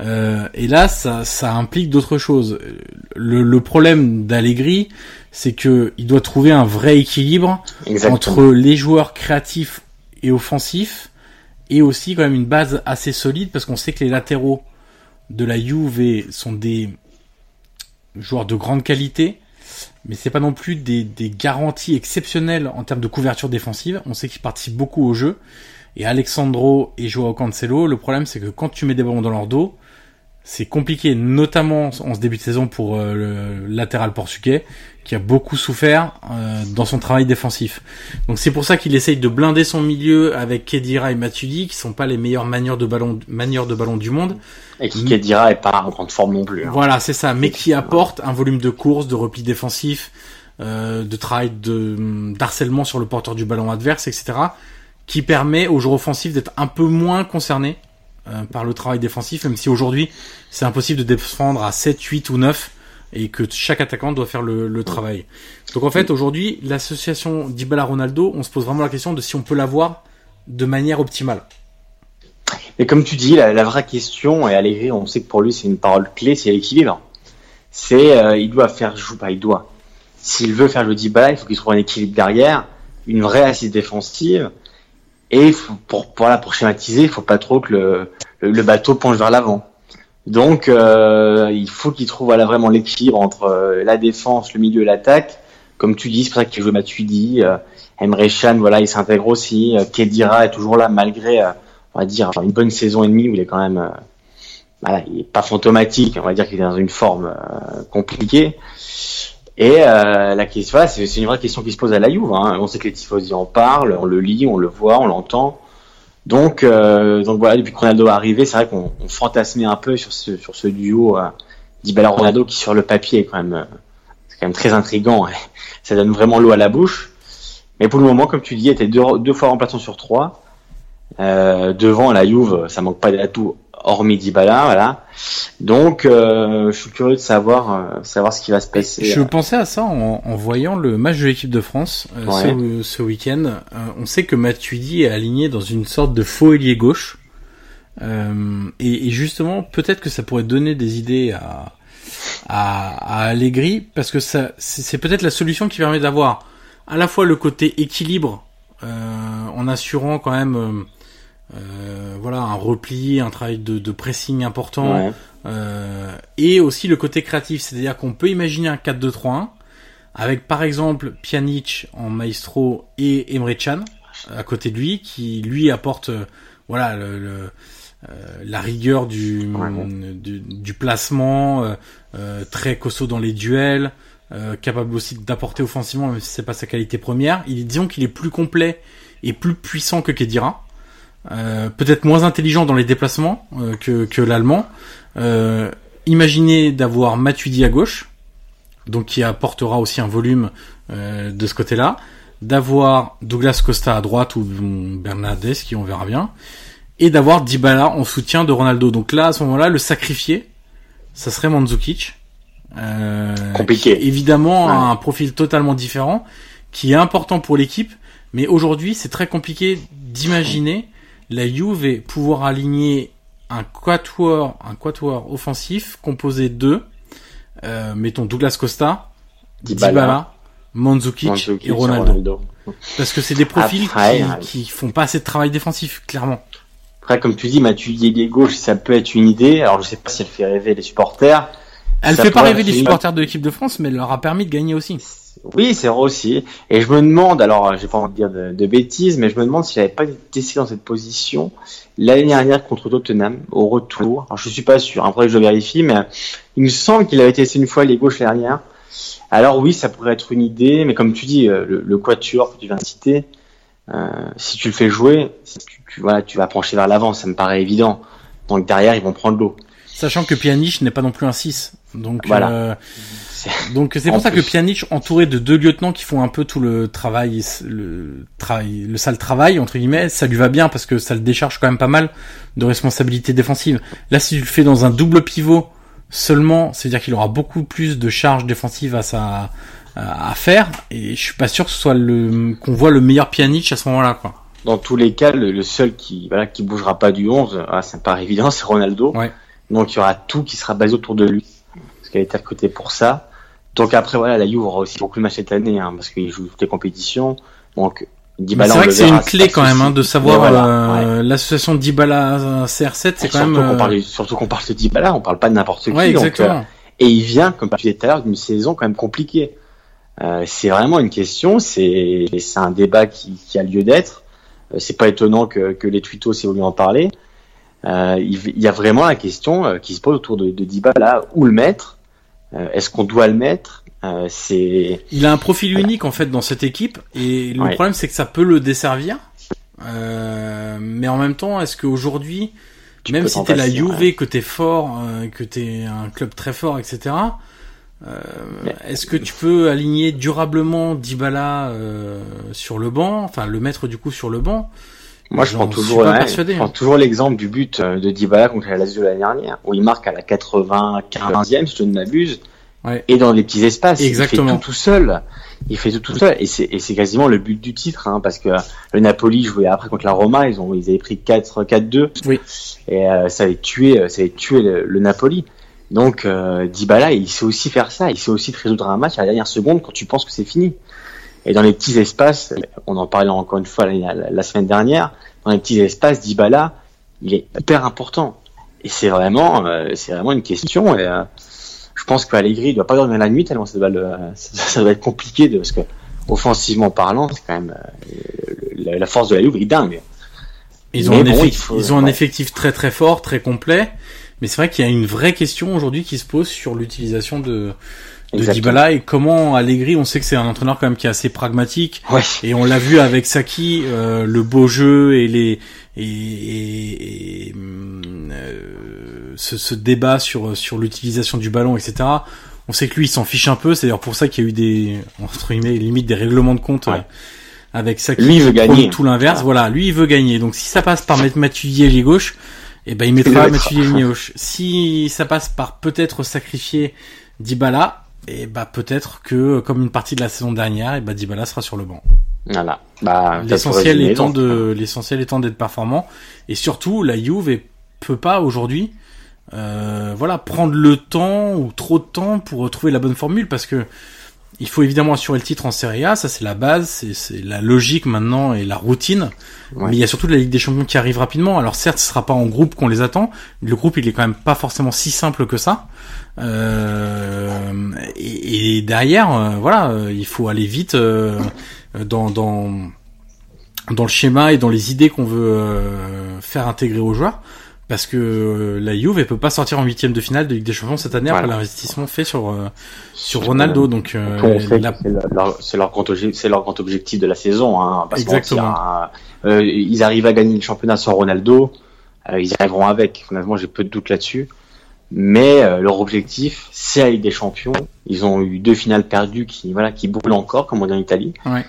Euh, et là, ça, ça implique d'autres choses. Le, le problème d'Allegri, c'est que il doit trouver un vrai équilibre entre les joueurs créatifs et offensif et aussi quand même une base assez solide parce qu'on sait que les latéraux de la Juve sont des joueurs de grande qualité mais c'est pas non plus des, des, garanties exceptionnelles en termes de couverture défensive. On sait qu'ils participent beaucoup au jeu. Et Alexandro et Joao Cancelo, le problème c'est que quand tu mets des ballons dans leur dos, c'est compliqué, notamment en ce début de saison pour euh, le latéral portugais, qui a beaucoup souffert euh, dans son travail défensif. Donc c'est pour ça qu'il essaye de blinder son milieu avec Kedira et Matuidi, qui sont pas les meilleurs manieurs de ballon, manieurs de ballon du monde. Et qui Kedira est pas en grande forme non plus. Hein. Voilà, c'est ça, mais qui apporte un volume de course, de repli défensif, euh, de travail de d'harcèlement sur le porteur du ballon adverse, etc., qui permet aux joueurs offensifs d'être un peu moins concernés euh, par le travail défensif, même si aujourd'hui c'est impossible de défendre à 7, 8 ou 9 et que chaque attaquant doit faire le, le travail. Donc en fait aujourd'hui l'association Dybala-Ronaldo, on se pose vraiment la question de si on peut l'avoir de manière optimale. Et comme tu dis, la, la vraie question, et Allegri, on sait que pour lui c'est une parole clé, c'est l'équilibre. C'est euh, il doit faire jouer, pas il doit. S'il veut faire le Dybala, il faut qu'il trouve un équilibre derrière, une vraie assise défensive et pour, voilà, pour schématiser, il faut pas trop que le, le bateau penche vers l'avant. Donc, euh, il faut qu'il trouve voilà, vraiment l'équilibre entre euh, la défense, le milieu et l'attaque. Comme tu dis, c'est pour ça qu'il joue Matuidi. Euh, Emre Can, voilà, il s'intègre aussi. Euh, Kedira est toujours là malgré, euh, on va dire, une bonne saison et demie où il est quand même, voilà, il est pas fantomatique. On va dire qu'il est dans une forme compliquée. Et euh, la question, voilà, c'est une vraie question qui se pose à la Juve. Hein. On sait que les tifosi en parlent, on le lit, on le voit, on l'entend. Donc, euh, donc voilà, depuis que Ronaldo est arrivé, c'est vrai qu'on fantasmait un peu sur ce, duo euh, Dybala-Ronaldo qui sur le papier est quand même, euh, très intrigant. ça donne vraiment l'eau à la bouche. Mais pour le moment, comme tu dis, il était deux, deux fois remplaçant sur trois. Euh, devant la Juve, ça manque pas d'atouts hormis Dybala, voilà. Donc, euh, je suis curieux de savoir, euh, savoir ce qui va se passer. Je pensais à ça en, en voyant le match de l'équipe de France euh, ce, ce week-end. Euh, on sait que Matuidi est aligné dans une sorte de faux ailier gauche. Et, et, justement, peut-être que ça pourrait donner des idées à, à, à Allegri, parce que ça, c'est peut-être la solution qui permet d'avoir à la fois le côté équilibre, en assurant quand même euh, voilà, un repli, un travail de, de pressing important, euh, et aussi le côté créatif, c'est-à-dire qu'on peut imaginer un 4-2-3-1 avec par exemple Pjanic en maestro et Emre Can à côté de lui, qui lui apporte euh, voilà le, le euh, la rigueur du, du, du, placement, très costaud dans les duels, capable aussi d'apporter offensivement, même si c'est pas sa qualité première. Il disons qu'il est plus complet et plus puissant que Kedira. Peut-être moins intelligent dans les déplacements que, que l'allemand. imaginez d'avoir Matuidi à gauche, donc qui apportera aussi un volume de ce côté-là, d'avoir Douglas Costa à droite ou Bernardes, qui on verra bien, et d'avoir Dybala en soutien de Ronaldo. Donc là, à ce moment-là, le sacrifier, ça serait Mandzukic. Euh, Compliqué. évidemment, un profil totalement différent, qui est important pour l'équipe, mais aujourd'hui, c'est très compliqué d'imaginer la Juve pouvoir aligner un quatuor, un quatuor offensif composé de, euh, mettons Douglas Costa, Dybala, Mandzukic, et Ronaldo. Parce que c'est des profils qui, qui font pas assez de travail défensif, clairement. Après, comme tu dis, Mathieu Yégué gauche, ça peut être une idée. Alors, je sais pas si elle fait rêver les supporters. Elle fait pas rêver les supporters de l'équipe de France, mais elle leur a permis de gagner aussi. Oui, c'est vrai aussi. Et je me demande, alors, j'ai pas envie de dire de, bêtises, mais je me demande s'il n'avait pas été testé dans cette position l'année dernière contre Tottenham, au retour. Alors, je suis pas sûr. Après, je vérifie, mais il me semble qu'il avait testé une fois les gauches dernière. Alors oui, ça pourrait être une idée, mais comme tu dis, euh, le, le quatuor que tu viens de citer, euh, si tu le fais jouer, tu, tu, voilà, tu vas pencher vers l'avant, ça me paraît évident. Donc derrière, ils vont prendre l'eau. Sachant que Pjanic n'est pas non plus un 6. Donc voilà. Euh, donc c'est pour ça que Pjanic entouré de deux lieutenants qui font un peu tout le travail le travail le sale travail entre guillemets, ça lui va bien parce que ça le décharge quand même pas mal de responsabilités défensives. Là si tu le fais dans un double pivot seulement, c'est-à-dire qu'il aura beaucoup plus de charges défensives à sa à faire et je suis pas sûr que ce soit le qu'on voit le meilleur Pjanic à ce moment-là quoi. Dans tous les cas, le, seul qui voilà qui bougera pas du 11, ah, ça me paraît évident, c'est Ronaldo. Ouais. Donc il y aura tout qui sera basé autour de lui parce qu'il est à côté pour ça. Donc après voilà, la Juve aura aussi beaucoup de matchs cette année hein, parce qu'il joue toutes les compétitions. Donc Dybala, c'est vrai que c'est une clé quand même hein, de savoir euh, l'association Dybala CR7, c'est quand même. Qu'on parle, surtout qu'on parle de Dybala, on parle pas de n'importe qui. Ouais. Donc, euh, et il vient, comme tu disais tout à l'heure, d'une saison quand même compliquée. Euh, c'est vraiment une question, c'est un débat qui, qui a lieu d'être. Euh, c'est pas étonnant que, que les twittos aient voulu en parler. Euh, il, y a vraiment la question euh, qui se pose autour de, de Dybala, où le mettre Est-ce qu'on doit le mettre C'est. Il a un profil unique en fait dans cette équipe, et le problème c'est que ça peut le desservir. mais en même temps, est-ce qu'aujourd'hui, même si t'es la Juve, que t'es fort, que t'es un club très fort, etc. Euh, est-ce que tu peux aligner durablement Dybala euh, sur le banc, enfin le mettre du coup sur le banc Moi, je prends toujours, je prends toujours l'exemple du but euh, de Dybala contre la Lazio l'année dernière, où il marque à la 95e, si je ne m'abuse, et dans les petits espaces. Exactement. Il fait tout tout seul. Il fait tout tout seul, et c'est quasiment le but du titre, hein, parce que le Napoli jouait après contre la Roma, ils ont ils avaient pris 4 4-2, oui. et ça avait tué ça avait tué le Napoli. Donc euh, Dybala, il sait aussi faire ça, il sait aussi résoudre un match à la dernière seconde quand tu penses que c'est fini. Et dans les petits espaces, on en parlait encore une fois la, semaine dernière, dans les petits espaces, Dybala, il est hyper important. Et c'est vraiment, euh, c'est vraiment une question. Et, euh, je pense qu'Allegri doit pas dormir la nuit tellement ça doit, ça, doit être compliqué de, parce que offensivement parlant, c'est quand même euh, la, force de la Juve est dingue. Ils ont, un, effectif, ils ont un effectif très très fort, très complet. Mais c'est vrai qu'il y a une vraie question aujourd'hui qui se pose sur l'utilisation de, de Dybala et comment Allegri, on sait que c'est un entraîneur quand même qui est assez pragmatique et on l'a vu avec Saki, euh, le beau jeu et les et, et, euh, ce, ce, débat sur sur l'utilisation du ballon, etc. On sait que lui, il s'en fiche un peu. C'est d'ailleurs pour ça qu'il y a eu des entre guillemets limite des règlements de compte. Euh, avec Saki, lui veut gagner. Tout l'inverse, voilà. Lui il veut gagner. Donc si ça passe par mettre Mathieu les gauche, et eh ben il mettra Mathieu Yelnioche. Si ça passe par peut-être sacrifier Dybala, et bah peut-être que comme une partie de la saison dernière, et bah Dybala sera sur le banc. Voilà. Bah, l'essentiel étant de l'essentiel étant d'être performant et surtout la Juve peut pas aujourd'hui euh, voilà prendre le temps ou trop de temps pour trouver la bonne formule parce que il faut évidemment assurer le titre en Serie A, ça c'est la base, c'est la logique maintenant et la routine. Mais il y a surtout la Ligue des Champions qui arrive rapidement. Alors certes, ce sera pas en groupe qu'on les attend. Le groupe, il est quand même pas forcément si simple que ça. Euh, et, derrière, euh, voilà, euh, il faut aller vite dans, dans dans le schéma et dans les idées qu'on veut faire intégrer aux joueurs. Parce que euh, la Juve elle peut pas sortir en huitième de finale de Ligue des Champions cette année après l'investissement fait sur euh, sur Ronaldo. Donc euh, c'est leur, grand c'est leur grand objectif de la saison hein, Exactement. Hein. ils arrivent à gagner le championnat sans Ronaldo ils arriveront avec. Honnêtement j'ai peu de doute là-dessus mais leur objectif c'est la Ligue des Champions ils ont eu deux finales perdues qui voilà qui brûlent encore comme on dit en Italie ouais.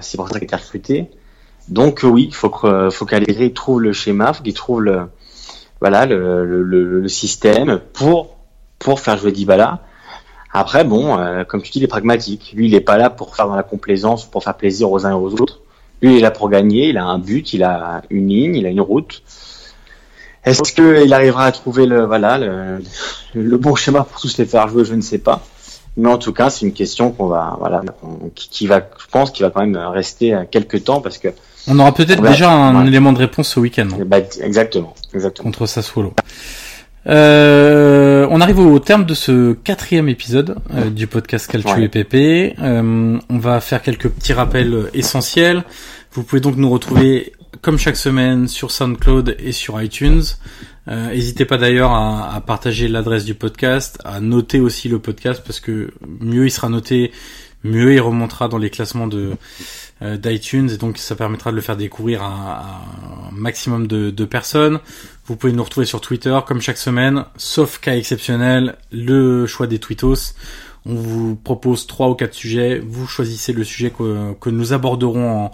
c'est pour ça qu'ils étaient recrutés donc euh, oui, il faut que faut qu'Allegri trouve le schéma, faut qu'il trouve le voilà le, le, le, système pour pour faire jouer Dybala. Après bon, euh, comme tu dis, il est pragmatique. Lui, il est pas là pour faire dans la complaisance, pour faire plaisir aux uns et aux autres. Lui, il est là pour gagner. Il a un but, il a une ligne, il a une route. Est-ce qu'il arrivera à trouver le voilà le, le, bon schéma pour tous les faire jouer Je ne sais pas. Mais en tout cas, c'est une question qu'on va voilà qui, qui, va, je pense, qui va quand même rester quelques temps parce que on aura peut-être déjà un élément de réponse ce week-end. Bah, exactement, exactement. Contre Sassuolo. Euh, on arrive au terme de ce quatrième épisode euh, du podcast Calcio et PP. Euh, on va faire quelques petits rappels essentiels. Vous pouvez donc nous retrouver comme chaque semaine sur SoundCloud et sur iTunes. N'hésitez pas d'ailleurs à, partager l'adresse du podcast, à noter aussi le podcast parce que mieux il sera noté, mieux il remontera dans les classements de euh, d'iTunes et donc ça permettra de le faire découvrir à, un maximum de, de, personnes. Vous pouvez nous retrouver sur Twitter comme chaque semaine, sauf cas exceptionnel, le choix des tweetos. On vous propose trois ou quatre sujets, vous choisissez le sujet que, que nous aborderons en,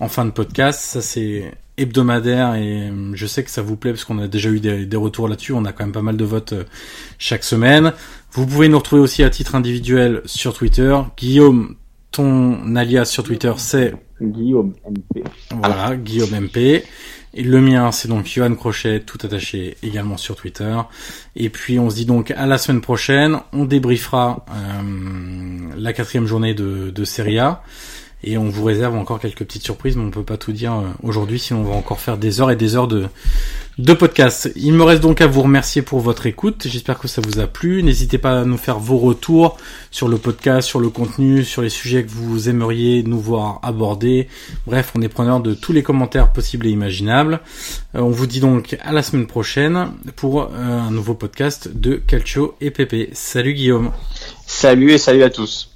en fin de podcast. Ça c'est hebdomadaire et je sais que ça vous plaît parce qu'on a déjà eu des, des retours là-dessus. On a quand même pas mal de votes euh, chaque semaine. Vous pouvez nous retrouver aussi à titre individuel sur Twitter. Guillaume, ton alias sur Twitter, c'est Guillaume MP. Voilà, Guillaume MP. Et le mien, c'est donc Johan Crochet, tout attaché également sur Twitter. Et puis on se dit donc à la semaine prochaine. On débriefera euh, la quatrième journée de, de Serie A. Et on vous réserve encore quelques petites surprises, mais on peut pas tout dire euh, aujourd'hui, sinon on va encore faire des heures et des heures de, de podcast. Il me reste donc à vous remercier pour votre écoute. J'espère que ça vous a plu. N'hésitez pas à nous faire vos retours sur le podcast, sur le contenu, sur les sujets que vous aimeriez nous voir aborder. Bref, on est preneur de tous les commentaires possibles et imaginables. Euh, on vous dit donc à la semaine prochaine pour euh, un nouveau podcast de Calcio et Pépé. Salut Guillaume. Salut et salut à tous.